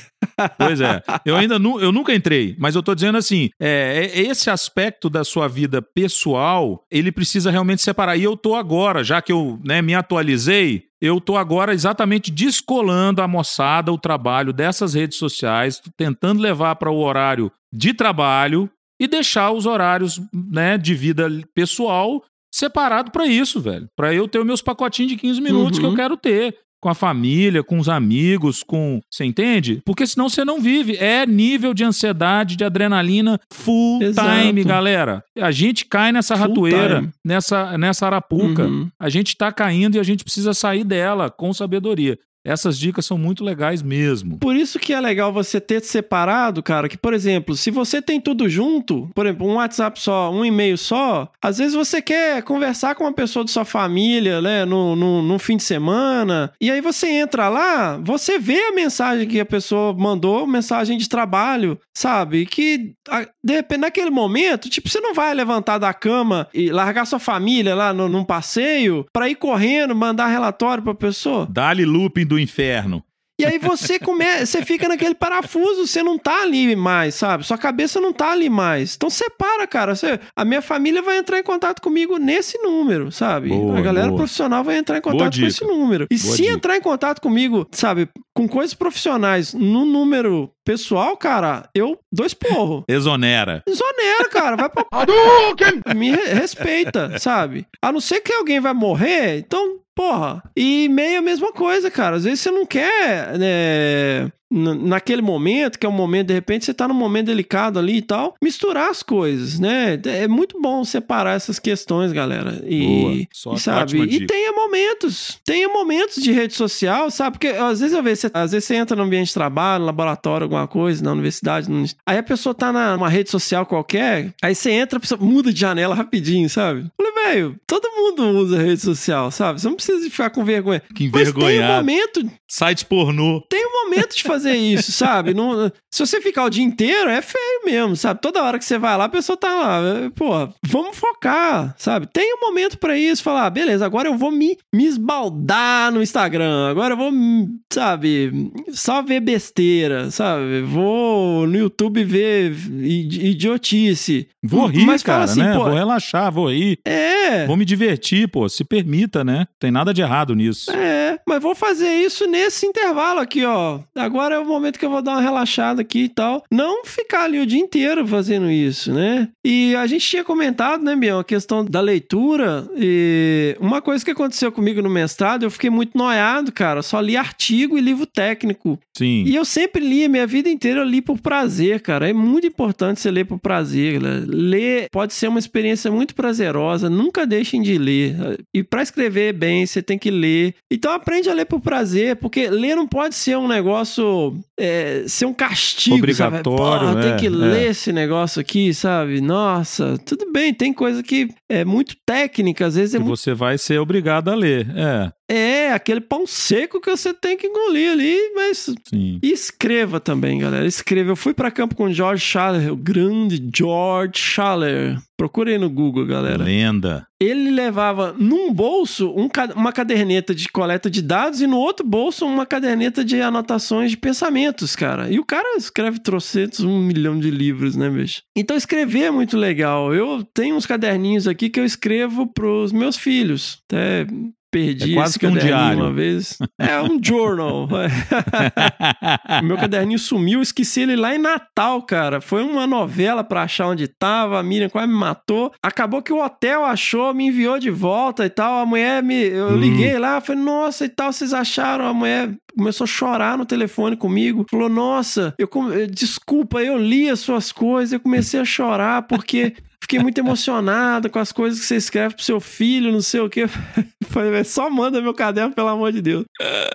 Pois é. Eu ainda nu, eu nunca entrei, mas eu tô dizendo assim, é, é- esse aspecto da sua vida pessoal, ele precisa realmente separar. E eu tô agora, já que eu né, me atualizei, eu tô agora exatamente descolando a moçada, o trabalho dessas redes sociais, tentando levar para o horário de trabalho e deixar os horários né, de vida pessoal separado para isso, velho. Para eu ter os meus pacotinhos de 15 minutos que eu Uhum. quero ter com a família, com os amigos, com. Você entende? Porque senão você não vive. É nível de ansiedade, de adrenalina full Exato. time, galera. A gente cai nessa Full ratoeira, time. nessa, nessa arapuca. Uhum. A gente tá caindo e a gente precisa sair dela com sabedoria. Essas dicas são muito legais mesmo. Por isso que é legal você ter separado, cara, que, por exemplo, se você tem tudo junto, por exemplo, um WhatsApp só, um e-mail só, às vezes você quer conversar com uma pessoa de sua família, né, no, no, no fim de semana, e aí você entra lá, você vê a mensagem que a pessoa mandou, mensagem de trabalho, sabe? Que, de repente, naquele momento, tipo, você não vai levantar da cama e largar sua família lá no, num passeio pra ir correndo, mandar relatório pra pessoa. Dá-lhe looping do inferno. E aí você começa, você fica naquele parafuso, você não tá ali mais, sabe? Sua cabeça não tá ali mais. Então separa, cara. Você- a minha família vai entrar em contato comigo nesse número, sabe? Boa, a galera boa. profissional vai entrar em contato com esse número. E Boa se dica. entrar em contato comigo, sabe, com coisas profissionais no número pessoal, cara, eu dou esporro. Exonera. Exonera, cara. Vai pra. Me re- respeita, sabe? A não ser que alguém vai morrer, então, porra. E meio a mesma coisa, cara. Às vezes você não quer, né? Naquele momento, que é um momento, de repente você tá num momento delicado ali e tal, misturar as coisas, né? É muito bom separar essas questões, galera. Boa. E, Só e sabe? E tenha momentos, tenha momentos de rede social, sabe? Porque às vezes eu vejo, você- às vezes você entra no ambiente de trabalho, no laboratório, alguma coisa, na universidade, no- aí a pessoa tá numa rede social qualquer, aí você entra, a pessoa muda de janela rapidinho, sabe? Falei, velho, todo mundo usa rede social, sabe? Você não precisa ficar com vergonha. Que Mas tem um envergonhado. momento, Site pornô. tem um momento de fazer isso, sabe? Não- se você ficar o dia inteiro, é feio mesmo, sabe? Toda hora que você vai lá, a pessoa tá lá. Pô, vamos focar, sabe? Tem um momento pra isso, falar, ah, beleza, agora eu vou me, me esbaldar no Instagram, agora eu vou, hum, sabe, só ver besteira, sabe? Vou no YouTube ver idi- idiotice. Vou rir, Mas cara, assim, né? pô, Vou relaxar, vou rir. é... Vou me divertir, pô. Se permita, né? Tem nada de errado nisso. É, mas vou fazer isso nesse intervalo aqui, ó. Agora é o momento que eu vou dar uma relaxada aqui e tal. Não ficar ali o dia inteiro fazendo isso, né? E a gente tinha comentado, né, Bião, a questão da leitura. E uma coisa que aconteceu comigo no mestrado, eu fiquei muito noiado, cara. Só li artigo e livro técnico. Sim. E eu sempre li, a minha vida inteira eu li por prazer, cara. É muito importante você ler por prazer. né? Ler pode ser uma experiência muito prazerosa. Nunca deixem de ler. E para escrever bem, você tem que ler. Então aprende a ler por prazer, porque ler não pode ser um negócio, é, ser um castigo, Obrigatório, sabe? Porra, é, tem que é. ler esse negócio aqui, sabe? Nossa, tudo bem, tem coisa que é muito técnica, às vezes é que muito você vai ser obrigado a ler. É, é, aquele pão seco que você tem que engolir ali, mas. sim. E escreva também, galera. Escreva. Eu fui pra campo com o George Schaller, o grande George Schaller. Procure aí no Google, galera. Lenda. Ele levava num bolso um uma caderneta de coleta de dados e no outro bolso uma caderneta de anotações de pensamentos, cara. E o cara escreve trocentos, um milhão de livros, né, bicho? Então escrever é muito legal. Eu tenho uns caderninhos aqui que eu escrevo pros meus filhos. Até perdi É quase esse que um diário. uma vez. É um journal. O meu caderninho sumiu, esqueci ele lá em Natal, cara. Foi uma novela pra achar onde tava, a Miriam quase me matou. Acabou que o hotel achou, me enviou de volta e tal. A mulher me. Eu Hum. liguei lá, falei, nossa, e tal, vocês acharam? A mulher começou a chorar no telefone comigo. Falou, nossa, eu desculpa, eu li as suas coisas, eu comecei a chorar porque. Fiquei muito emocionado com as coisas que você escreve pro seu filho, não sei o quê. Só manda meu caderno, pelo amor de Deus.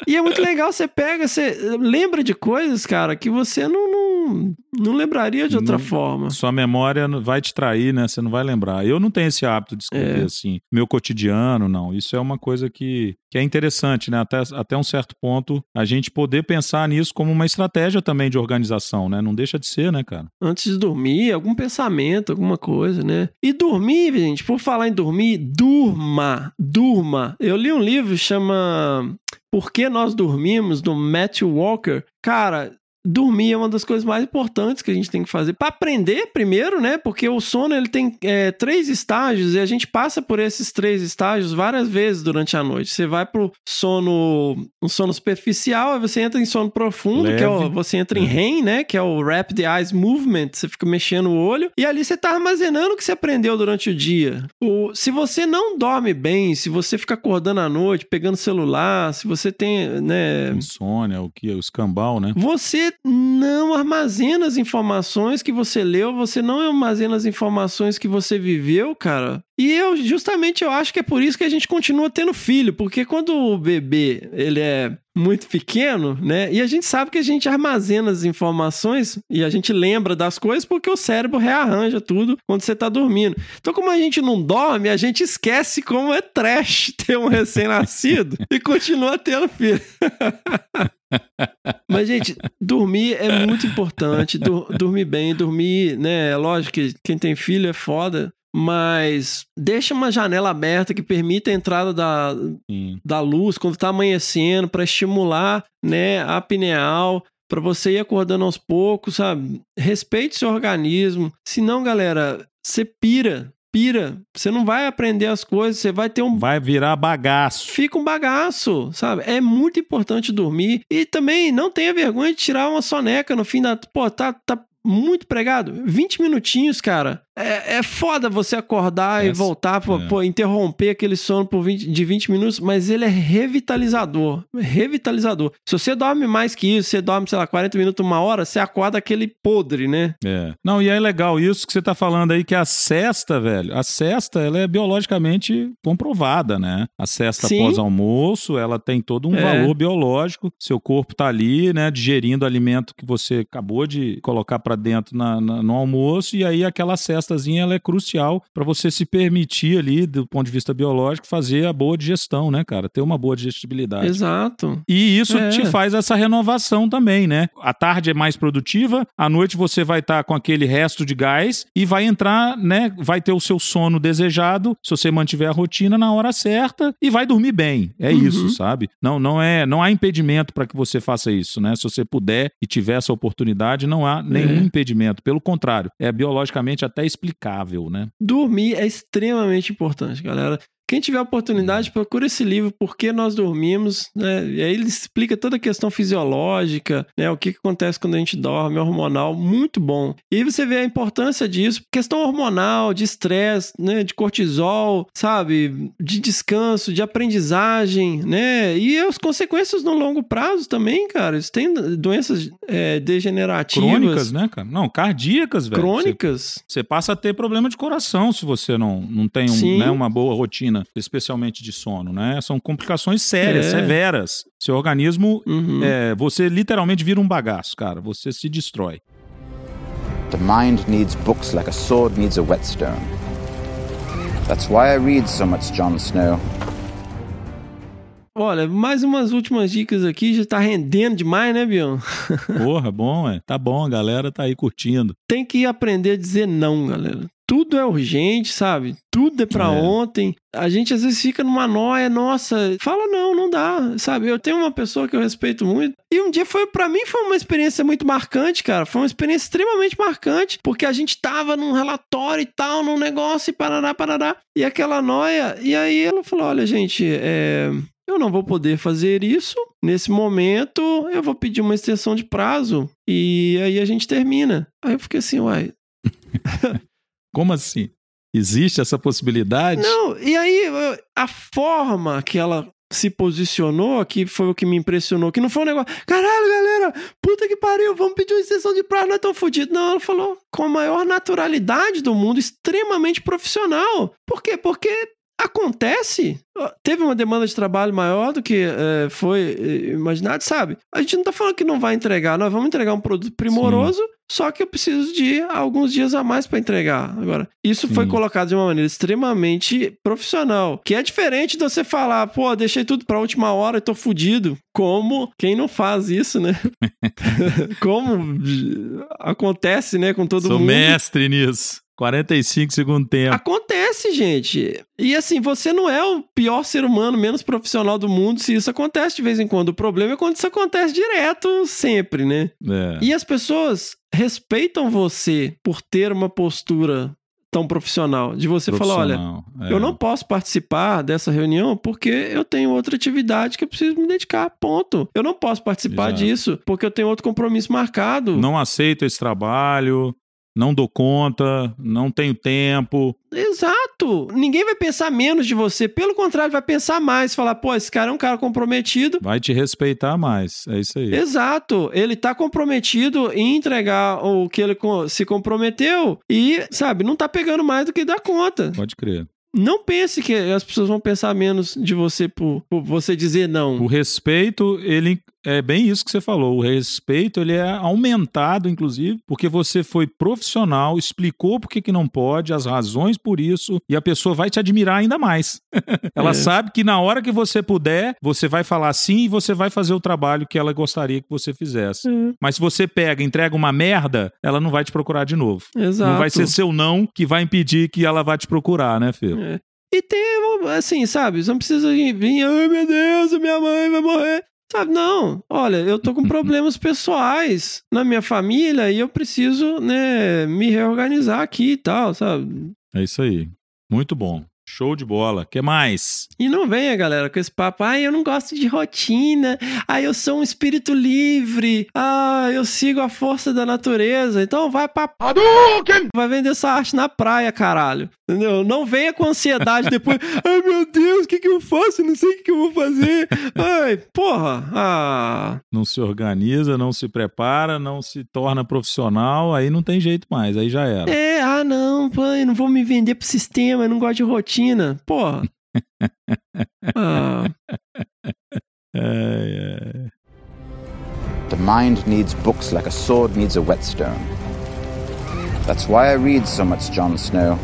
E é muito legal, você pega, você lembra de coisas, cara, que você não, não, não lembraria de outra Não- forma. Sua memória vai te trair, né? Você não vai lembrar. Eu não tenho esse hábito de escrever É. assim, meu cotidiano, não. Isso é uma coisa que, que é interessante, né? Até, até um certo ponto, a gente poder pensar nisso como uma estratégia também de organização, né? Não deixa de ser, né, cara? Antes de dormir, algum pensamento, alguma coisa, né? E dormir, gente, por falar em dormir, durma, durma. Eu li um livro chama Por que Nós Dormimos, do Matthew Walker. Cara, dormir é uma das coisas mais importantes que a gente tem que fazer. Para aprender primeiro, né? Porque o sono ele tem é, três estágios e a gente passa por esses três estágios várias vezes durante a noite. Você vai pro sono, um sono superficial, aí você entra em sono profundo, que é o, Leve. você entra em REM, né? Que é o Rapid Eyes Movement. Você fica mexendo o olho e ali você tá armazenando o que você aprendeu durante o dia. O, se você não dorme bem, se você fica acordando à noite, pegando celular, se você tem, né? Insônia, o que? O escambau, né? Você não armazena as informações que você leu, você não armazena as informações que você viveu, cara. E eu, justamente, eu acho que é por isso que a gente continua tendo filho, porque quando o bebê, ele é muito pequeno, né? E a gente sabe que a gente armazena as informações e a gente lembra das coisas porque o cérebro rearranja tudo quando você tá dormindo. Então, como a gente não dorme, a gente esquece como é trash ter um recém-nascido e continua tendo filho. Mas, gente, dormir é muito importante. Dur- dormir bem, dormir, né? É lógico que quem tem filho é foda. Mas deixa uma janela aberta que permita a entrada da, Sim. da luz quando tá amanhecendo para estimular, né, a pineal, para você ir acordando aos poucos, sabe? Respeite seu organismo. Senão, galera, você pira, pira. Você não vai aprender as coisas, você vai ter um Vai virar bagaço. fica um bagaço, sabe? É muito importante dormir. E também não tenha vergonha de tirar uma soneca no fim da. Pô, tá, tá muito pregado. 20 minutinhos, cara. É, é foda você acordar e voltar, pô, é. pô, interromper aquele sono por 20, de 20 minutos, mas ele é revitalizador. Revitalizador. Se você dorme mais que isso, você dorme, sei lá, 40 minutos, uma hora, você acorda aquele podre, né? É. Não, e é legal isso que você tá falando aí, que a cesta, velho, a cesta, ela é biologicamente comprovada, né? A cesta pós-almoço, ela tem todo um É. valor biológico. Seu corpo tá ali, né, digerindo o alimento que você acabou de colocar pra dentro na- na- no almoço, e aí aquela cestazinha, ela é crucial pra você se permitir ali, do ponto de vista biológico, fazer a boa digestão, né, cara? Ter uma boa digestibilidade. Exato. E isso É. te faz essa renovação também, né? A tarde é mais produtiva, à noite você vai estar com aquele resto de gás e vai entrar, né? Vai ter o seu sono desejado, se você mantiver a rotina na hora certa e vai dormir bem. É Uhum. isso, sabe? Não, não é, não há impedimento para que você faça isso, né? Se você puder e tiver essa oportunidade, não há nenhum É. impedimento. Pelo contrário, é biologicamente até né? Dormir é extremamente importante, galera. Quem tiver oportunidade, procura esse livro, Por que Nós Dormimos, né? E aí ele explica toda a questão fisiológica, né? O que, que acontece quando a gente dorme, hormonal, muito bom. E aí você vê a importância disso, questão hormonal, de estresse, né? De cortisol, sabe? De descanso, de aprendizagem, né? E as consequências no longo prazo também, cara. Isso tem doenças é, degenerativas. Crônicas, né, cara? Não, cardíacas, velho. Crônicas. Você, você passa a ter problema de coração se você não, não tem um, né, uma boa rotina, especialmente de sono, né? São complicações sérias, É. severas. Seu organismo, Uhum. é, você literalmente vira um bagaço, cara. Você se destrói. The mind needs books like a sword needs a whetstone. That's why I read so much Jon Snow. Olha, mais umas últimas dicas aqui, já tá rendendo demais, né, Bion? Porra, bom, é. Tá bom, a galera tá aí curtindo. Tem que aprender a dizer não, galera. Tudo é urgente, sabe? Tudo é pra É. ontem. A gente às vezes fica numa noia, nossa, fala não, não dá, sabe? Eu tenho uma pessoa que eu respeito muito. E um dia foi pra mim foi uma experiência muito marcante, cara. Foi uma experiência extremamente marcante, porque a gente tava num relatório e tal, num negócio e parará, parará. E aquela noia, e aí ela falou: "Olha, gente, é, eu não vou poder fazer isso nesse momento. Eu vou pedir uma extensão de prazo e aí a gente termina. Aí eu fiquei assim, uai. Como assim? Existe essa possibilidade? Não, e aí a forma que ela se posicionou, que foi o que me impressionou, que não foi um negócio, caralho, galera, puta que pariu, vamos pedir uma extensão de prazo, nós estamos fodidos. Não, ela falou com a maior naturalidade do mundo, extremamente profissional. Por quê? Porque acontece. Teve uma demanda de trabalho maior do que eh, foi eh, imaginado, sabe? A gente não tá falando que não vai entregar, nós vamos entregar um produto primoroso, só que eu preciso de alguns dias a mais para entregar. Agora, isso foi Sim. colocado de uma maneira extremamente profissional, que é diferente de você falar, pô, deixei tudo pra última hora e tô fudido. Como quem não faz isso, né? Como acontece, né, com todo Sou mundo. mestre nisso. 45 segundo tempo. Acontece, gente. E assim, você não é o pior ser humano, menos profissional do mundo se isso acontece de vez em quando. O problema é quando isso acontece direto, sempre, né? É. E as pessoas respeitam você por ter uma postura tão profissional. De você falar, olha, Profissional, é. eu não posso participar dessa reunião porque eu tenho outra atividade que eu preciso me dedicar. Ponto. Eu não posso participar Exato. disso porque eu tenho outro compromisso marcado. Não aceito esse trabalho, não dou conta, não tenho tempo. Exato. Ninguém vai pensar menos de você. Pelo contrário, vai pensar mais. Falar, pô, esse cara é um cara comprometido. Vai te respeitar mais. É isso aí. Exato. Ele tá comprometido em entregar o que ele se comprometeu e, sabe, não tá pegando mais do que dá conta. Pode crer. Não pense que as pessoas vão pensar menos de você por, por você dizer não. O respeito, ele é bem isso que você falou. O respeito, ele é aumentado, inclusive, porque você foi profissional, explicou por que que não pode, as razões por isso, e a pessoa vai te admirar ainda mais. ela É. sabe que na hora que você puder, você vai falar sim e você vai fazer o trabalho que ela gostaria que você fizesse. É, Mas se você pega, entrega uma merda, ela não vai te procurar de novo. exato. Não vai ser seu não que vai impedir que ela vá te procurar, né, filho? É. E tem, assim, sabe? Você não precisa vir, ai meu Deus, minha mãe vai morrer. Sabe, não. Olha, eu tô com problemas pessoais na minha família e eu preciso, né, me reorganizar aqui e tal, sabe? É isso aí. Muito bom. Show de bola. que mais? E não venha, galera, com esse papo. Ai, eu não gosto de rotina. Ai, eu sou um espírito livre. Ah, eu sigo a força da natureza. Então vai pra. Vai vender essa arte na praia, caralho. Entendeu? Não venha com ansiedade depois. Ai, meu Deus, o que, que eu faço? Eu não sei o que, que eu vou fazer. Ai, porra. Ah. Não se organiza, não se prepara, não se torna profissional, aí não tem jeito mais, aí já era. É, ah, não, eu não vou me vender pro sistema, eu não gosto de rotina. Porra. Ah. É, é. The mind needs books like a sword needs a whetstone. That's why I read so much Jon Snow.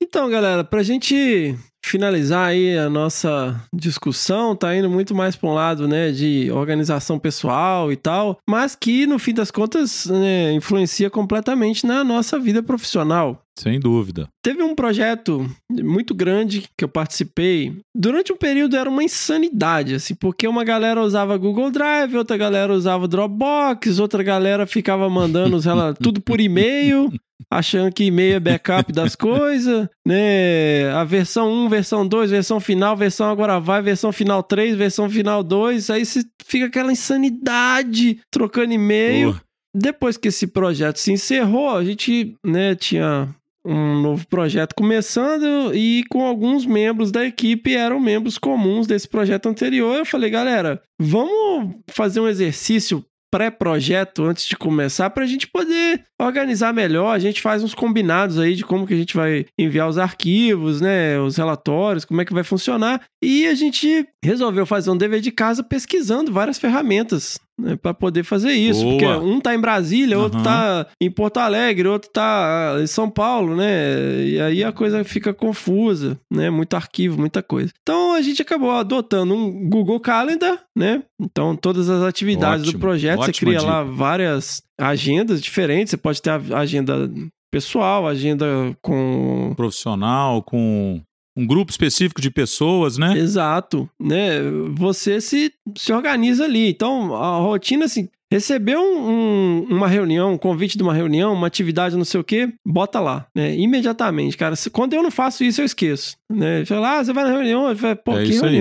Então, galera, pra gente finalizar aí a nossa discussão, tá indo muito mais pra um lado, né, de organização pessoal e tal, mas que no fim das contas né, influencia completamente na nossa vida profissional. Sem dúvida. Teve um projeto muito grande que eu participei. Durante um período era uma insanidade, assim, porque uma galera usava Google Drive, outra galera usava Dropbox, outra galera ficava mandando tudo por e-mail. Achando que e-mail é backup das coisas, né? A versão 1, versão 2, versão final, versão agora vai, versão final 3, versão final 2, aí você fica aquela insanidade trocando e-mail. Pô. Depois que esse projeto se encerrou, a gente, né, tinha um novo projeto começando e com alguns membros da equipe eram membros comuns desse projeto anterior. Eu falei, galera, vamos fazer um exercício pré-projeto antes de começar para a gente poder organizar melhor. A gente faz uns combinados aí de como que a gente vai enviar os arquivos, né, os relatórios, como é que vai funcionar. E a gente resolveu fazer um dever de casa pesquisando várias ferramentas né, para poder fazer isso. Boa. Porque um tá em Brasília, outro Aham. tá em Porto Alegre, outro tá em São Paulo, né? E aí a coisa fica confusa, né? Muito arquivo, muita coisa. Então a gente acabou adotando um Google Calendar, né? Então todas as atividades do Ótimo, projeto, você cria lá várias agendas diferentes. Você pode ter a agenda pessoal, agenda com Profissional, com um grupo específico de pessoas, né? Exato, né? Você se, se organiza ali. Então, a rotina, assim, recebeu um- um- uma reunião, um convite de uma reunião, uma atividade, não sei o quê, bota lá, né? Imediatamente, cara. Se- Quando eu não faço isso, eu esqueço, né? Fala, ah, você vai na reunião? Eu falo, Pô, É que isso aí.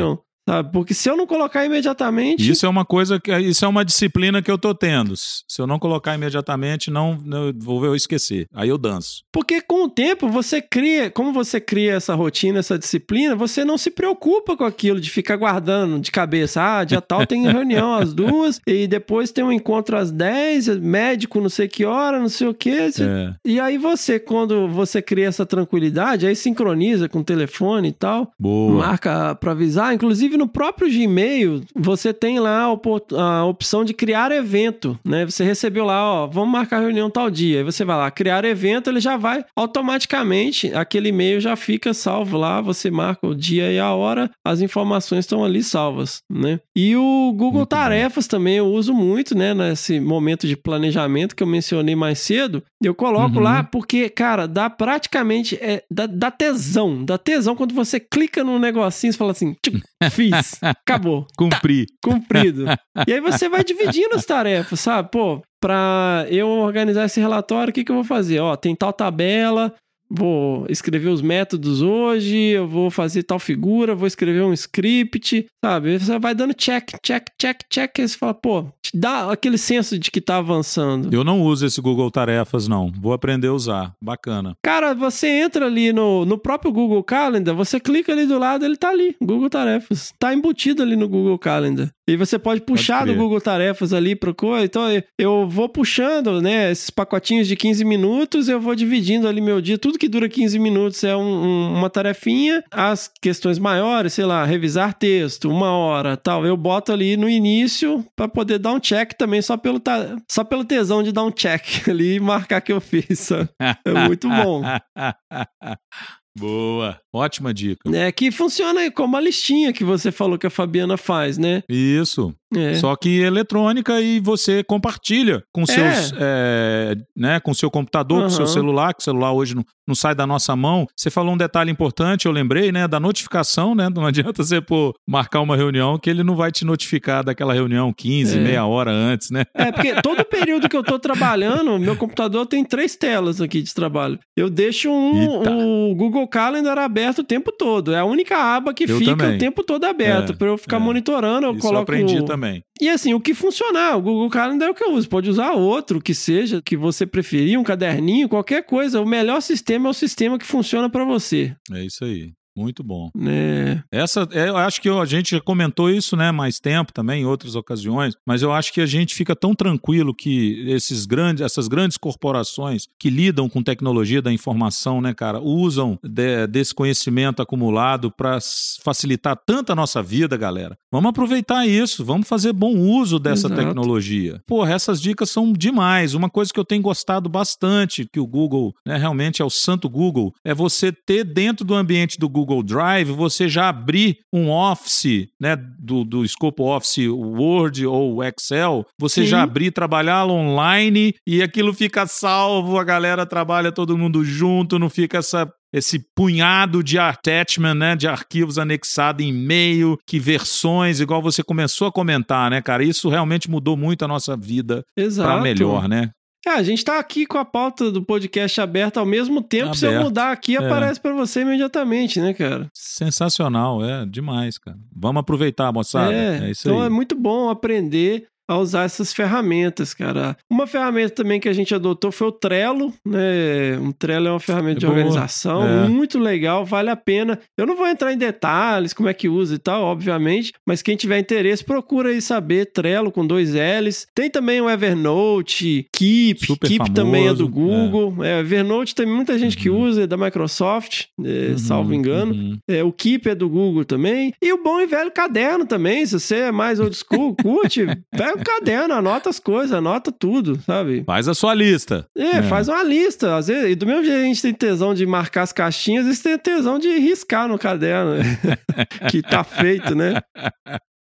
Sabe? Porque se eu não colocar imediatamente... Isso é uma coisa que isso é uma disciplina que eu tô tendo. Se eu não colocar imediatamente, não, não vou eu esquecer. Aí eu danço. Porque com o tempo você cria, como você cria essa rotina, essa disciplina, você não se preocupa com aquilo de ficar guardando de cabeça. Ah, dia tal tem reunião às duas, e depois tem um encontro às 10, médico não sei que hora, não sei o quê. É. E aí você, quando você cria essa tranquilidade, aí sincroniza com o telefone e tal, Boa. marca pra avisar. Inclusive no próprio Gmail, você tem lá a, opção de criar evento, né? Você recebeu lá, ó, vamos marcar reunião tal dia. Aí você vai lá, criar evento, ele já vai automaticamente, aquele e-mail já fica salvo lá, você marca o dia e a hora, as informações estão ali salvas, né? E o Google Muito bom. Tarefas também eu uso muito, né, nesse momento de planejamento que eu mencionei mais cedo. Eu coloco Uhum. lá porque, cara, dá praticamente é, dá, dá tesão, dá tesão quando você clica num negocinho e fala assim, tchum, fiz, acabou, Cumprir. cumprido. e aí você vai dividindo as tarefas, sabe? Pô, pra eu organizar esse relatório, o que, que eu vou fazer? Ó, tem tal tabela, vou escrever os métodos hoje, eu vou fazer tal figura, vou escrever um script, sabe? Você vai dando check, check, check, check, aí você fala, pô, te dá aquele senso de que tá avançando. Eu não uso esse Google Tarefas, não. Vou aprender a usar. Bacana. Cara, você entra ali no, no próprio Google Calendar, você clica ali do lado, ele tá ali, Google Tarefas. Tá embutido ali no Google Calendar. E você pode puxar do crer. Google Tarefas ali pro coisa. Então eu- eu vou puxando, né, esses pacotinhos de 15 minutos, eu vou dividindo ali meu dia. Tudo que dura 15 minutos é um- um- uma tarefinha. As questões maiores, sei lá, revisar texto, uma hora, tal, eu boto ali no início pra poder dar um check também, só pelo, ta- só pelo tesão de dar um check ali e marcar que eu fiz. sabe? É muito bom. Boa. Ótima dica. É que funciona como a listinha que você falou que a Fabiana faz, né? Isso. É. Só que eletrônica e você compartilha com seus, é, né, com seu computador, com seu celular, que o celular hoje não, não sai da nossa mão. Você falou um detalhe importante, eu lembrei, né, da notificação, né? Não adianta você pô, marcar uma reunião que ele não vai te notificar daquela reunião 15, É. meia hora antes, né? É, porque todo período que eu tô trabalhando, meu computador tem três telas aqui de trabalho. Eu deixo um, o Google Calendar aberto o tempo todo. É a única aba que Eu fica também. o tempo todo aberto. É, pra eu ficar é. monitorando, eu Isso eu coloco. aprendi também. E assim, o que funcionar, o Google Calendar é o que eu uso. Pode usar outro que seja, que você preferir, um caderninho, qualquer coisa. O melhor sistema é o sistema que funciona pra você, É isso aí. Muito bom. né? Essa, é, eu acho que a gente já comentou isso, né, mais tempo também, em outras ocasiões, mas eu acho que a gente fica tão tranquilo que esses grandes, essas grandes corporações que lidam com tecnologia da informação, né, cara, usam de- desse conhecimento acumulado para facilitar tanto a nossa vida, galera. Vamos aproveitar isso, vamos fazer bom uso dessa Exato. tecnologia. Porra, essas dicas são demais. Uma coisa que eu tenho gostado bastante, que o Google, né, realmente é o santo Google, é você ter dentro do ambiente do Google Drive, você já abrir um Office, né, do, do escopo Office Word ou Excel, você Sim. já abrir, trabalhar online e aquilo fica salvo, a galera trabalha todo mundo junto, não fica essa esse punhado de attachment, né, de arquivos anexados em e-mail, que versões, igual você começou a comentar, né, cara? Isso realmente mudou muito a nossa vida para melhor, né? É, a gente tá aqui com a pauta do podcast aberta ao mesmo tempo. Se eu Aberto. mudar aqui, É. aparece pra você imediatamente, né, cara? Sensacional, é demais, cara. Vamos aproveitar, moçada. É, isso então aí. é muito bom aprender a usar essas ferramentas, cara. Uma ferramenta também que a gente adotou foi o Trello, né? Um Trello é uma ferramenta É de boa, organização é. muito legal, vale a pena. Eu não vou entrar em detalhes, como é que usa e tal, obviamente, mas quem tiver interesse, procura aí saber Trello com dois L's. Tem também o Evernote, Keep, Super Keep também é do famoso, Google. É. Evernote tem muita gente que Uhum. usa, é da Microsoft, é, Uhum, salvo engano. uhum. É, o Keep é do Google também. E o bom e velho caderno também. Se você é mais old school, curte, pega caderno, anota as coisas, anota tudo, sabe? Faz a sua lista. É, É. faz uma lista. Às vezes, e do mesmo jeito que a gente tem tesão de marcar as caixinhas, às vezes tem tesão de riscar no caderno. que tá feito, né?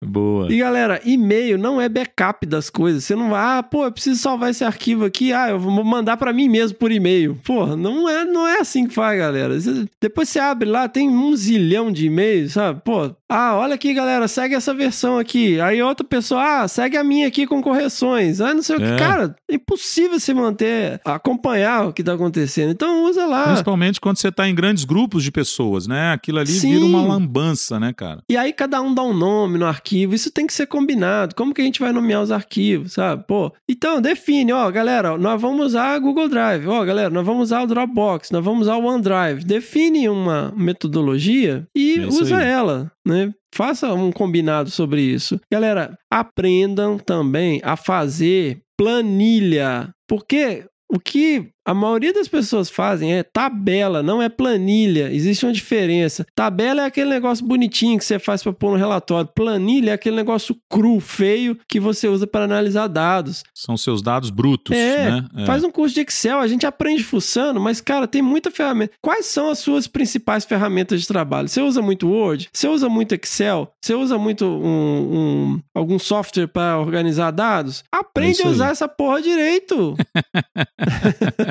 Boa. E galera, e-mail não é backup das coisas. Você não vai, ah, pô, eu preciso salvar esse arquivo aqui, ah, eu vou mandar pra mim mesmo por e-mail. Porra, não é, não é assim que faz, galera. Você- depois você abre lá, tem um zilhão de e-mails, sabe? Pô, ah, olha aqui, galera, segue essa versão aqui. Aí outra pessoa, ah, segue a minha aqui com correções. Ah, não sei o que. É. Cara, é impossível você manter, acompanhar o que tá acontecendo. Então usa lá. Principalmente quando você tá em grandes grupos de pessoas, né? Aquilo ali Sim. vira uma lambança, né, cara? E aí cada um dá um nome no arquivo. Isso tem que ser combinado. Como que a gente vai nomear os arquivos, sabe? Pô, então define, ó, galera, nós vamos usar a Google Drive. Ó, galera, nós vamos usar o Dropbox, nós vamos usar o OneDrive. Define uma metodologia e É usa aí. ela, né? Faça um combinado sobre isso. Galera, aprendam também a fazer planilha. Porque o que a maioria das pessoas fazem é tabela, não é planilha. Existe uma diferença. Tabela é aquele negócio bonitinho que você faz para pôr no relatório. Planilha é aquele negócio cru, feio, que você usa para analisar dados. São seus dados brutos, É, né? É. faz um curso de Excel, a gente aprende fuçando, mas, cara, tem muita ferramenta. Quais são as suas principais ferramentas de trabalho? Você usa muito Word? Você usa muito Excel? Você usa muito um, um- algum software para organizar dados? Aprende isso a usar essa porra direito.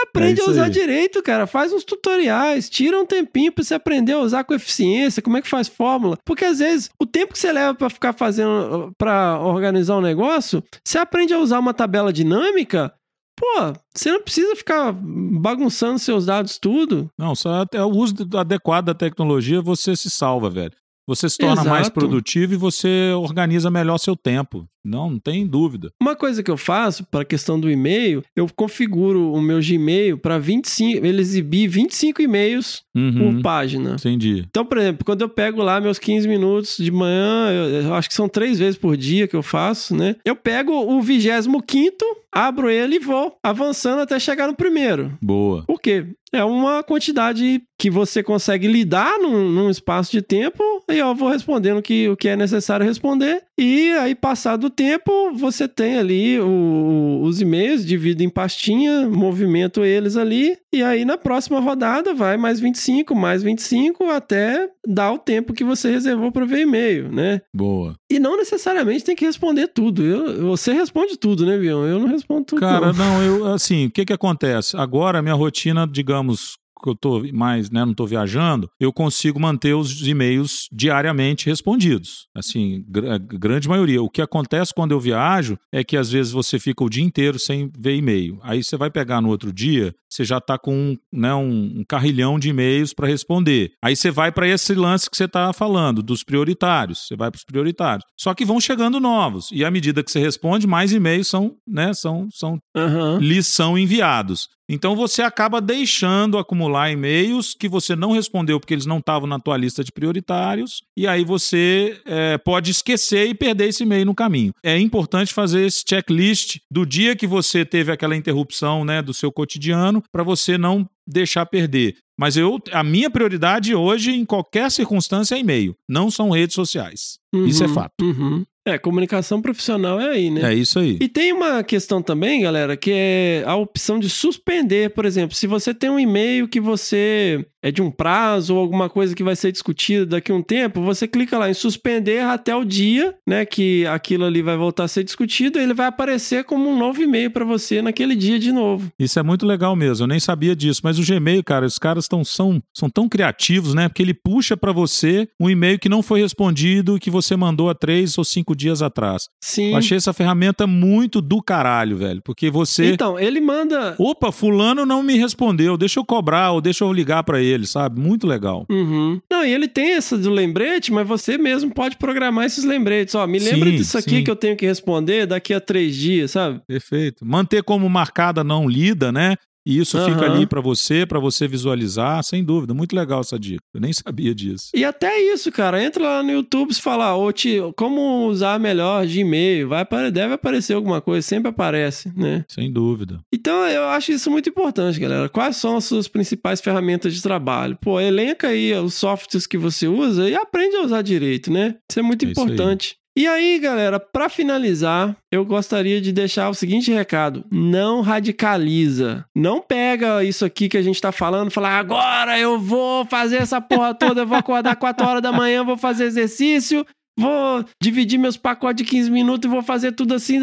Aprende É a usar aí. direito, cara. Faz uns tutoriais, tira um tempinho pra você aprender a usar com eficiência, como é que faz fórmula. Porque às vezes o tempo que você leva pra ficar fazendo, pra organizar um negócio, você aprende a usar uma tabela dinâmica. Pô, você não precisa ficar bagunçando seus dados tudo. Não, só até o uso adequado da tecnologia você se salva, velho. Você se torna mais Exato. produtivo e você organiza melhor seu tempo. Não, não tem dúvida. Uma coisa que eu faço para a questão do e-mail, eu configuro o meu Gmail para 25, ele exibir 25 e-mails Uhum, por página. entendi. Então, por exemplo, quando eu pego lá meus 15 minutos de manhã, eu, eu acho que são três vezes por dia que eu faço, né? Eu pego o 25, abro ele e vou avançando até chegar no primeiro. Boa. Por quê? É uma quantidade que você consegue lidar num, num espaço de tempo e eu vou respondendo que, o que é necessário responder. E aí, passado o tempo, você tem ali o- os e-mails, divide em pastinha, movimento eles ali. E aí, na próxima rodada, vai mais 25, mais 25, até dar o tempo que você reservou para ver e-mail, né? Boa. E não necessariamente tem que responder tudo. Eu- você responde tudo, né, Bion? Eu não respondo tudo. Cara, não. não, eu, assim, o que que acontece? Agora, a minha rotina, digamos, que eu tô mais, né, não tô viajando, eu consigo manter os e-mails diariamente respondidos. Assim, gr- grande maioria. O que acontece quando eu viajo é que às vezes você fica o dia inteiro sem ver e-mail. Aí você vai pegar no outro dia, você já tá com um, né, um, um carrilhão de e-mails para responder. Aí você vai para esse lance que você tá falando, dos prioritários. Você vai para os prioritários. Só que vão chegando novos. E à medida que você responde, mais e-mails são, né, são, são Aham. lhes são enviados. Então você acaba deixando acumular e-mails que você não respondeu porque eles não estavam na tua lista de prioritários, e aí você é, pode esquecer e perder esse e-mail no caminho. É importante fazer esse checklist do dia que você teve aquela interrupção né, do seu cotidiano para você não deixar perder. Mas eu, a minha prioridade hoje, em qualquer circunstância, é e-mail. Não são redes sociais. Isso é Uhum, fato. uhum. É, comunicação profissional é aí, né? É isso aí. E tem uma questão também, galera, que é a opção de suspender, por exemplo, se você tem um e-mail que você é de um prazo ou alguma coisa que vai ser discutida daqui a um tempo, você clica lá em suspender até o dia, né, que aquilo ali vai voltar a ser discutido, e ele vai aparecer como um novo e-mail para você naquele dia de novo. Isso é muito legal mesmo, eu nem sabia disso. Mas o Gmail, cara, os caras tão, são, são tão criativos, né? Porque ele puxa pra você um e-mail que não foi respondido, que você mandou há três ou cinco cinco dias atrás. Sim. Eu achei essa ferramenta muito do caralho, velho. Porque você. Então, ele manda. Opa, fulano não me respondeu. Deixa eu cobrar ou deixa eu ligar pra ele, sabe? Muito legal. Uhum. Não, e ele tem essa do lembrete, mas você mesmo pode programar esses lembretes. Ó, me lembra Sim, disso aqui sim. que eu tenho que responder daqui a três dias, sabe? Perfeito. Manter como marcada não lida, né? E isso fica Aham. ali pra você, pra você visualizar, sem dúvida. Muito legal essa dica. Eu nem sabia disso. E até isso, cara. Entra lá no YouTube e fala, ô, tio, como usar melhor Gmail. Vai, deve aparecer alguma coisa, sempre aparece, né? Sem dúvida. Então eu acho isso muito importante, galera. Quais são as suas principais ferramentas de trabalho? Pô, elenca aí os softwares que você usa e aprende a usar direito, né? Isso é muito É importante. E aí, galera, pra finalizar, eu gostaria de deixar o seguinte recado: não radicaliza. Não pega isso aqui que a gente tá falando, e fala agora eu vou fazer essa porra toda, eu vou acordar 4 horas da manhã, vou fazer exercício, vou dividir meus pacotes de 15 minutos e vou fazer tudo assim,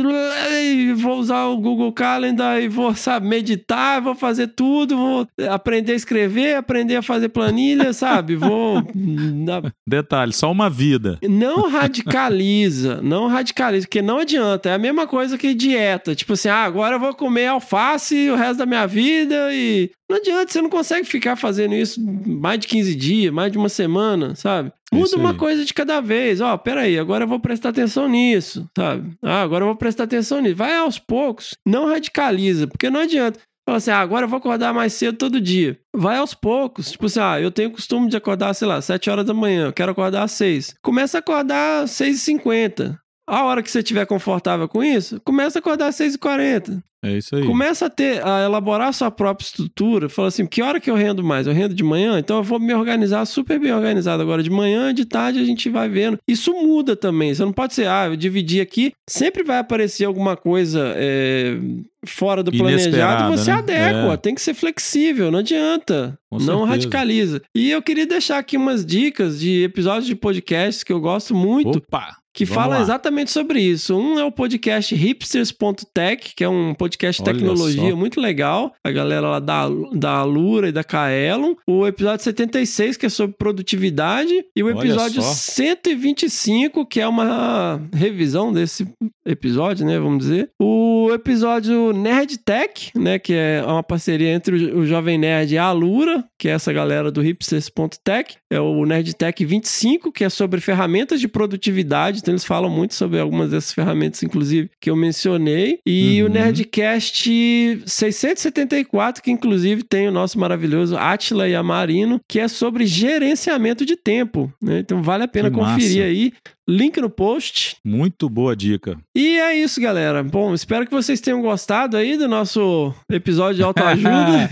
vou usar o Google Calendar e vou, sabe, meditar, vou fazer tudo, vou aprender a escrever, aprender a fazer planilha, sabe? Vou Detalhe, só uma vida. não radicaliza, não radicaliza, porque não adianta. É a mesma coisa que dieta. Tipo assim, ah, agora eu vou comer alface o resto da minha vida e. Não adianta, você não consegue ficar fazendo isso mais de 15 dias, mais de uma semana, sabe? É Muda uma coisa de cada vez. Ó, peraí, agora eu vou prestar atenção nisso, sabe? Ah, agora eu vou prestar atenção nisso. Vai aos poucos. Não radicaliza, porque não adianta. Fala assim, ah, agora eu vou acordar mais cedo todo dia. Vai aos poucos. Tipo assim, ah, eu tenho o costume de acordar, sei lá, 7 horas da manhã. Eu quero acordar às 6. Começa a acordar às 6h50. A hora que você estiver confortável com isso, começa a acordar às 6h40. É isso aí. Começa a ter, a elaborar a sua própria estrutura. Fala assim, que hora que eu rendo mais? Eu rendo de manhã? Então eu vou me organizar super bem organizado agora. De manhã, de tarde a gente vai vendo. Isso muda também. Você não pode ser, ah, eu dividi aqui. Sempre vai aparecer alguma coisa é, fora do planejado e você né? adequa. É. Tem que ser flexível, não adianta. Com não certeza. radicaliza. E eu queria deixar aqui umas dicas de episódios de podcasts que eu gosto muito Opa! Que Vamos fala lá. exatamente sobre isso. Um é o podcast hipsters.tech, que é um podcast de Olha tecnologia só. muito legal. A galera lá da, da Alura e da Kaelon. O episódio 76, que é sobre produtividade. E o episódio só. 125, que é uma revisão desse episódio, né? Vamos dizer. O episódio Nerd Tech, né? Que é uma parceria entre o, o Jovem Nerd e a Alura, que é essa galera do hipsters.tech. É o Nerd Tech 25, que é sobre ferramentas de produtividade. Então eles falam muito sobre algumas dessas ferramentas, inclusive, que eu mencionei. E Uhum. o Nerdcast 674, que inclusive tem o nosso maravilhoso Atila e Amarino, que é sobre gerenciamento de tempo. né? Então vale a pena Que conferir massa. aí. Link no post. Muito boa dica. E é isso, galera. Bom, espero que vocês tenham gostado aí do nosso episódio de autoajuda.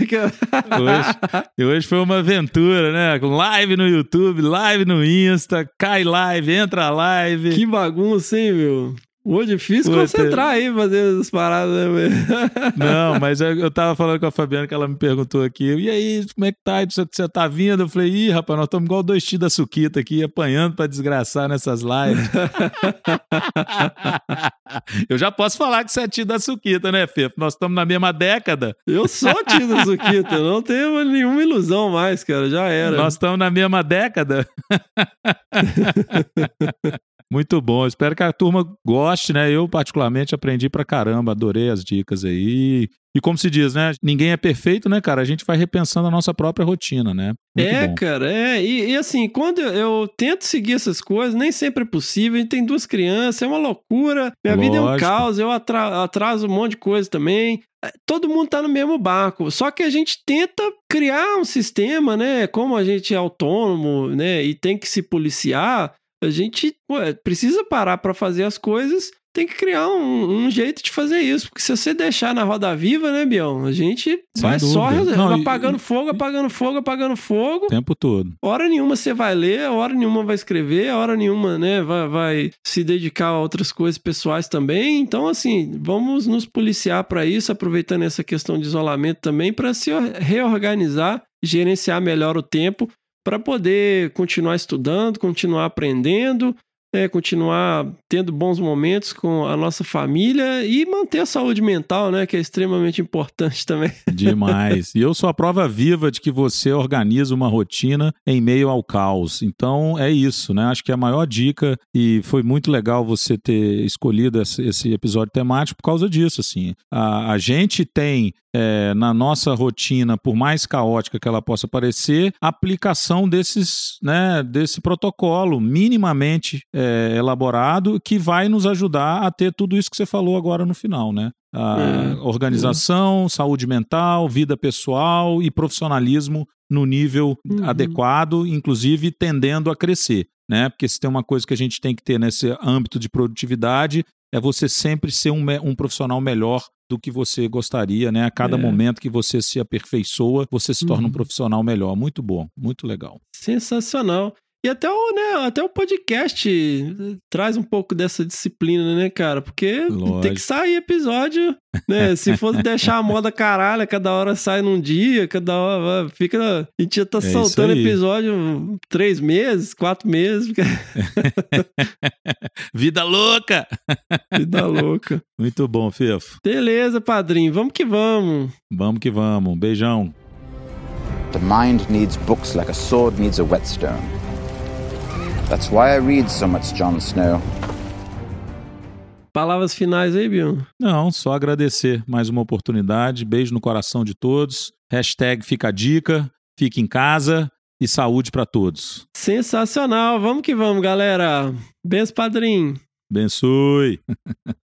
Hoje, e hoje foi uma aventura, né? Com live no YouTube, live no Insta, cai live, entra live. que bagunça, hein, meu? Hoje é difícil Puta. concentrar aí fazendo essas paradas, né? Não, mas eu, eu tava falando com a Fabiana que ela me perguntou aqui, e aí, como é que tá? Você, você tá vindo? Eu falei, ih, rapaz, nós estamos igual dois tios da Suquita aqui, apanhando pra desgraçar nessas lives. eu já posso falar que você é tio da Suquita, né, Fefo? Nós estamos na mesma década, Eu sou tio do Zuquita, não tenho nenhuma ilusão mais, cara. Já era. nós estamos na mesma década. Muito bom, espero que a turma goste, né? Eu, particularmente, aprendi pra caramba, adorei as dicas aí. E como se diz, né? Ninguém é perfeito, né, cara? A gente vai repensando a nossa própria rotina, né? Muito é, bom. cara, é. E, e assim, quando eu, tento seguir essas coisas, nem sempre é possível. A gente tem duas crianças, é uma loucura. Minha vida é um Lógico. caos, eu atra- atraso um monte de coisa também. É, Todo mundo tá no mesmo barco. Só que a gente tenta criar um sistema, né? Como a gente é autônomo, né? E tem que se policiar, a gente ué, precisa parar pra fazer as coisas. Tem que criar um, um jeito de fazer isso. Porque se você deixar na roda viva, né, Bião? A gente Sem vai só dúvida. Não, e- apagando fogo, apagando fogo, apagando fogo. O tempo todo. Hora nenhuma você vai ler, hora nenhuma vai escrever, hora nenhuma, né, vai, vai se dedicar a outras coisas pessoais também. Então, assim, vamos nos policiar para isso, aproveitando essa questão de isolamento também, para se reorganizar, gerenciar melhor o tempo, para poder continuar estudando, continuar aprendendo. Né, continuar tendo bons momentos com a nossa família e manter a saúde mental, né, que é extremamente importante também. Demais. E eu sou a prova viva de que você organiza uma rotina em meio ao caos. Então é isso, né? Acho que é a maior dica e foi muito legal você ter escolhido esse episódio temático por causa disso, assim. A, a gente tem é, na nossa rotina, por mais caótica que ela possa parecer, aplicação desses, né, desse protocolo minimamente é, elaborado que vai nos ajudar a ter tudo isso que você falou agora no final, né? A é, organização, saúde mental, vida pessoal e profissionalismo no nível uhum. adequado, inclusive tendendo a crescer, né? Porque se tem uma coisa que a gente tem que ter nesse âmbito de produtividade é você sempre ser um, um profissional melhor do que você gostaria, né? A cada é. momento que você se aperfeiçoa, você se torna uhum. um profissional melhor. Muito bom, muito legal. Sensacional. E até o, né, até o podcast eh, traz um pouco dessa disciplina, né, cara? Porque Lógico. tem que sair episódio, né? Se fosse deixar a moda caralho, cada hora sai num dia, cada hora fica. A gente já tá é soltando episódio três meses, quatro meses. Vida louca! Vida louca. Muito bom, Fefo. Beleza, padrinho. Vamos que vamos. Vamos que vamos. Beijão. The mind needs books like a sword needs a whetstone. That's why I read so much Jon Snow. Palavras finais aí, Bion? Não, só agradecer mais uma oportunidade. Beijo no coração de todos. Hashtag fica a dica, fique em casa e saúde para todos. Sensacional. Vamos que vamos, galera. Benção, padrinho. Bençoe.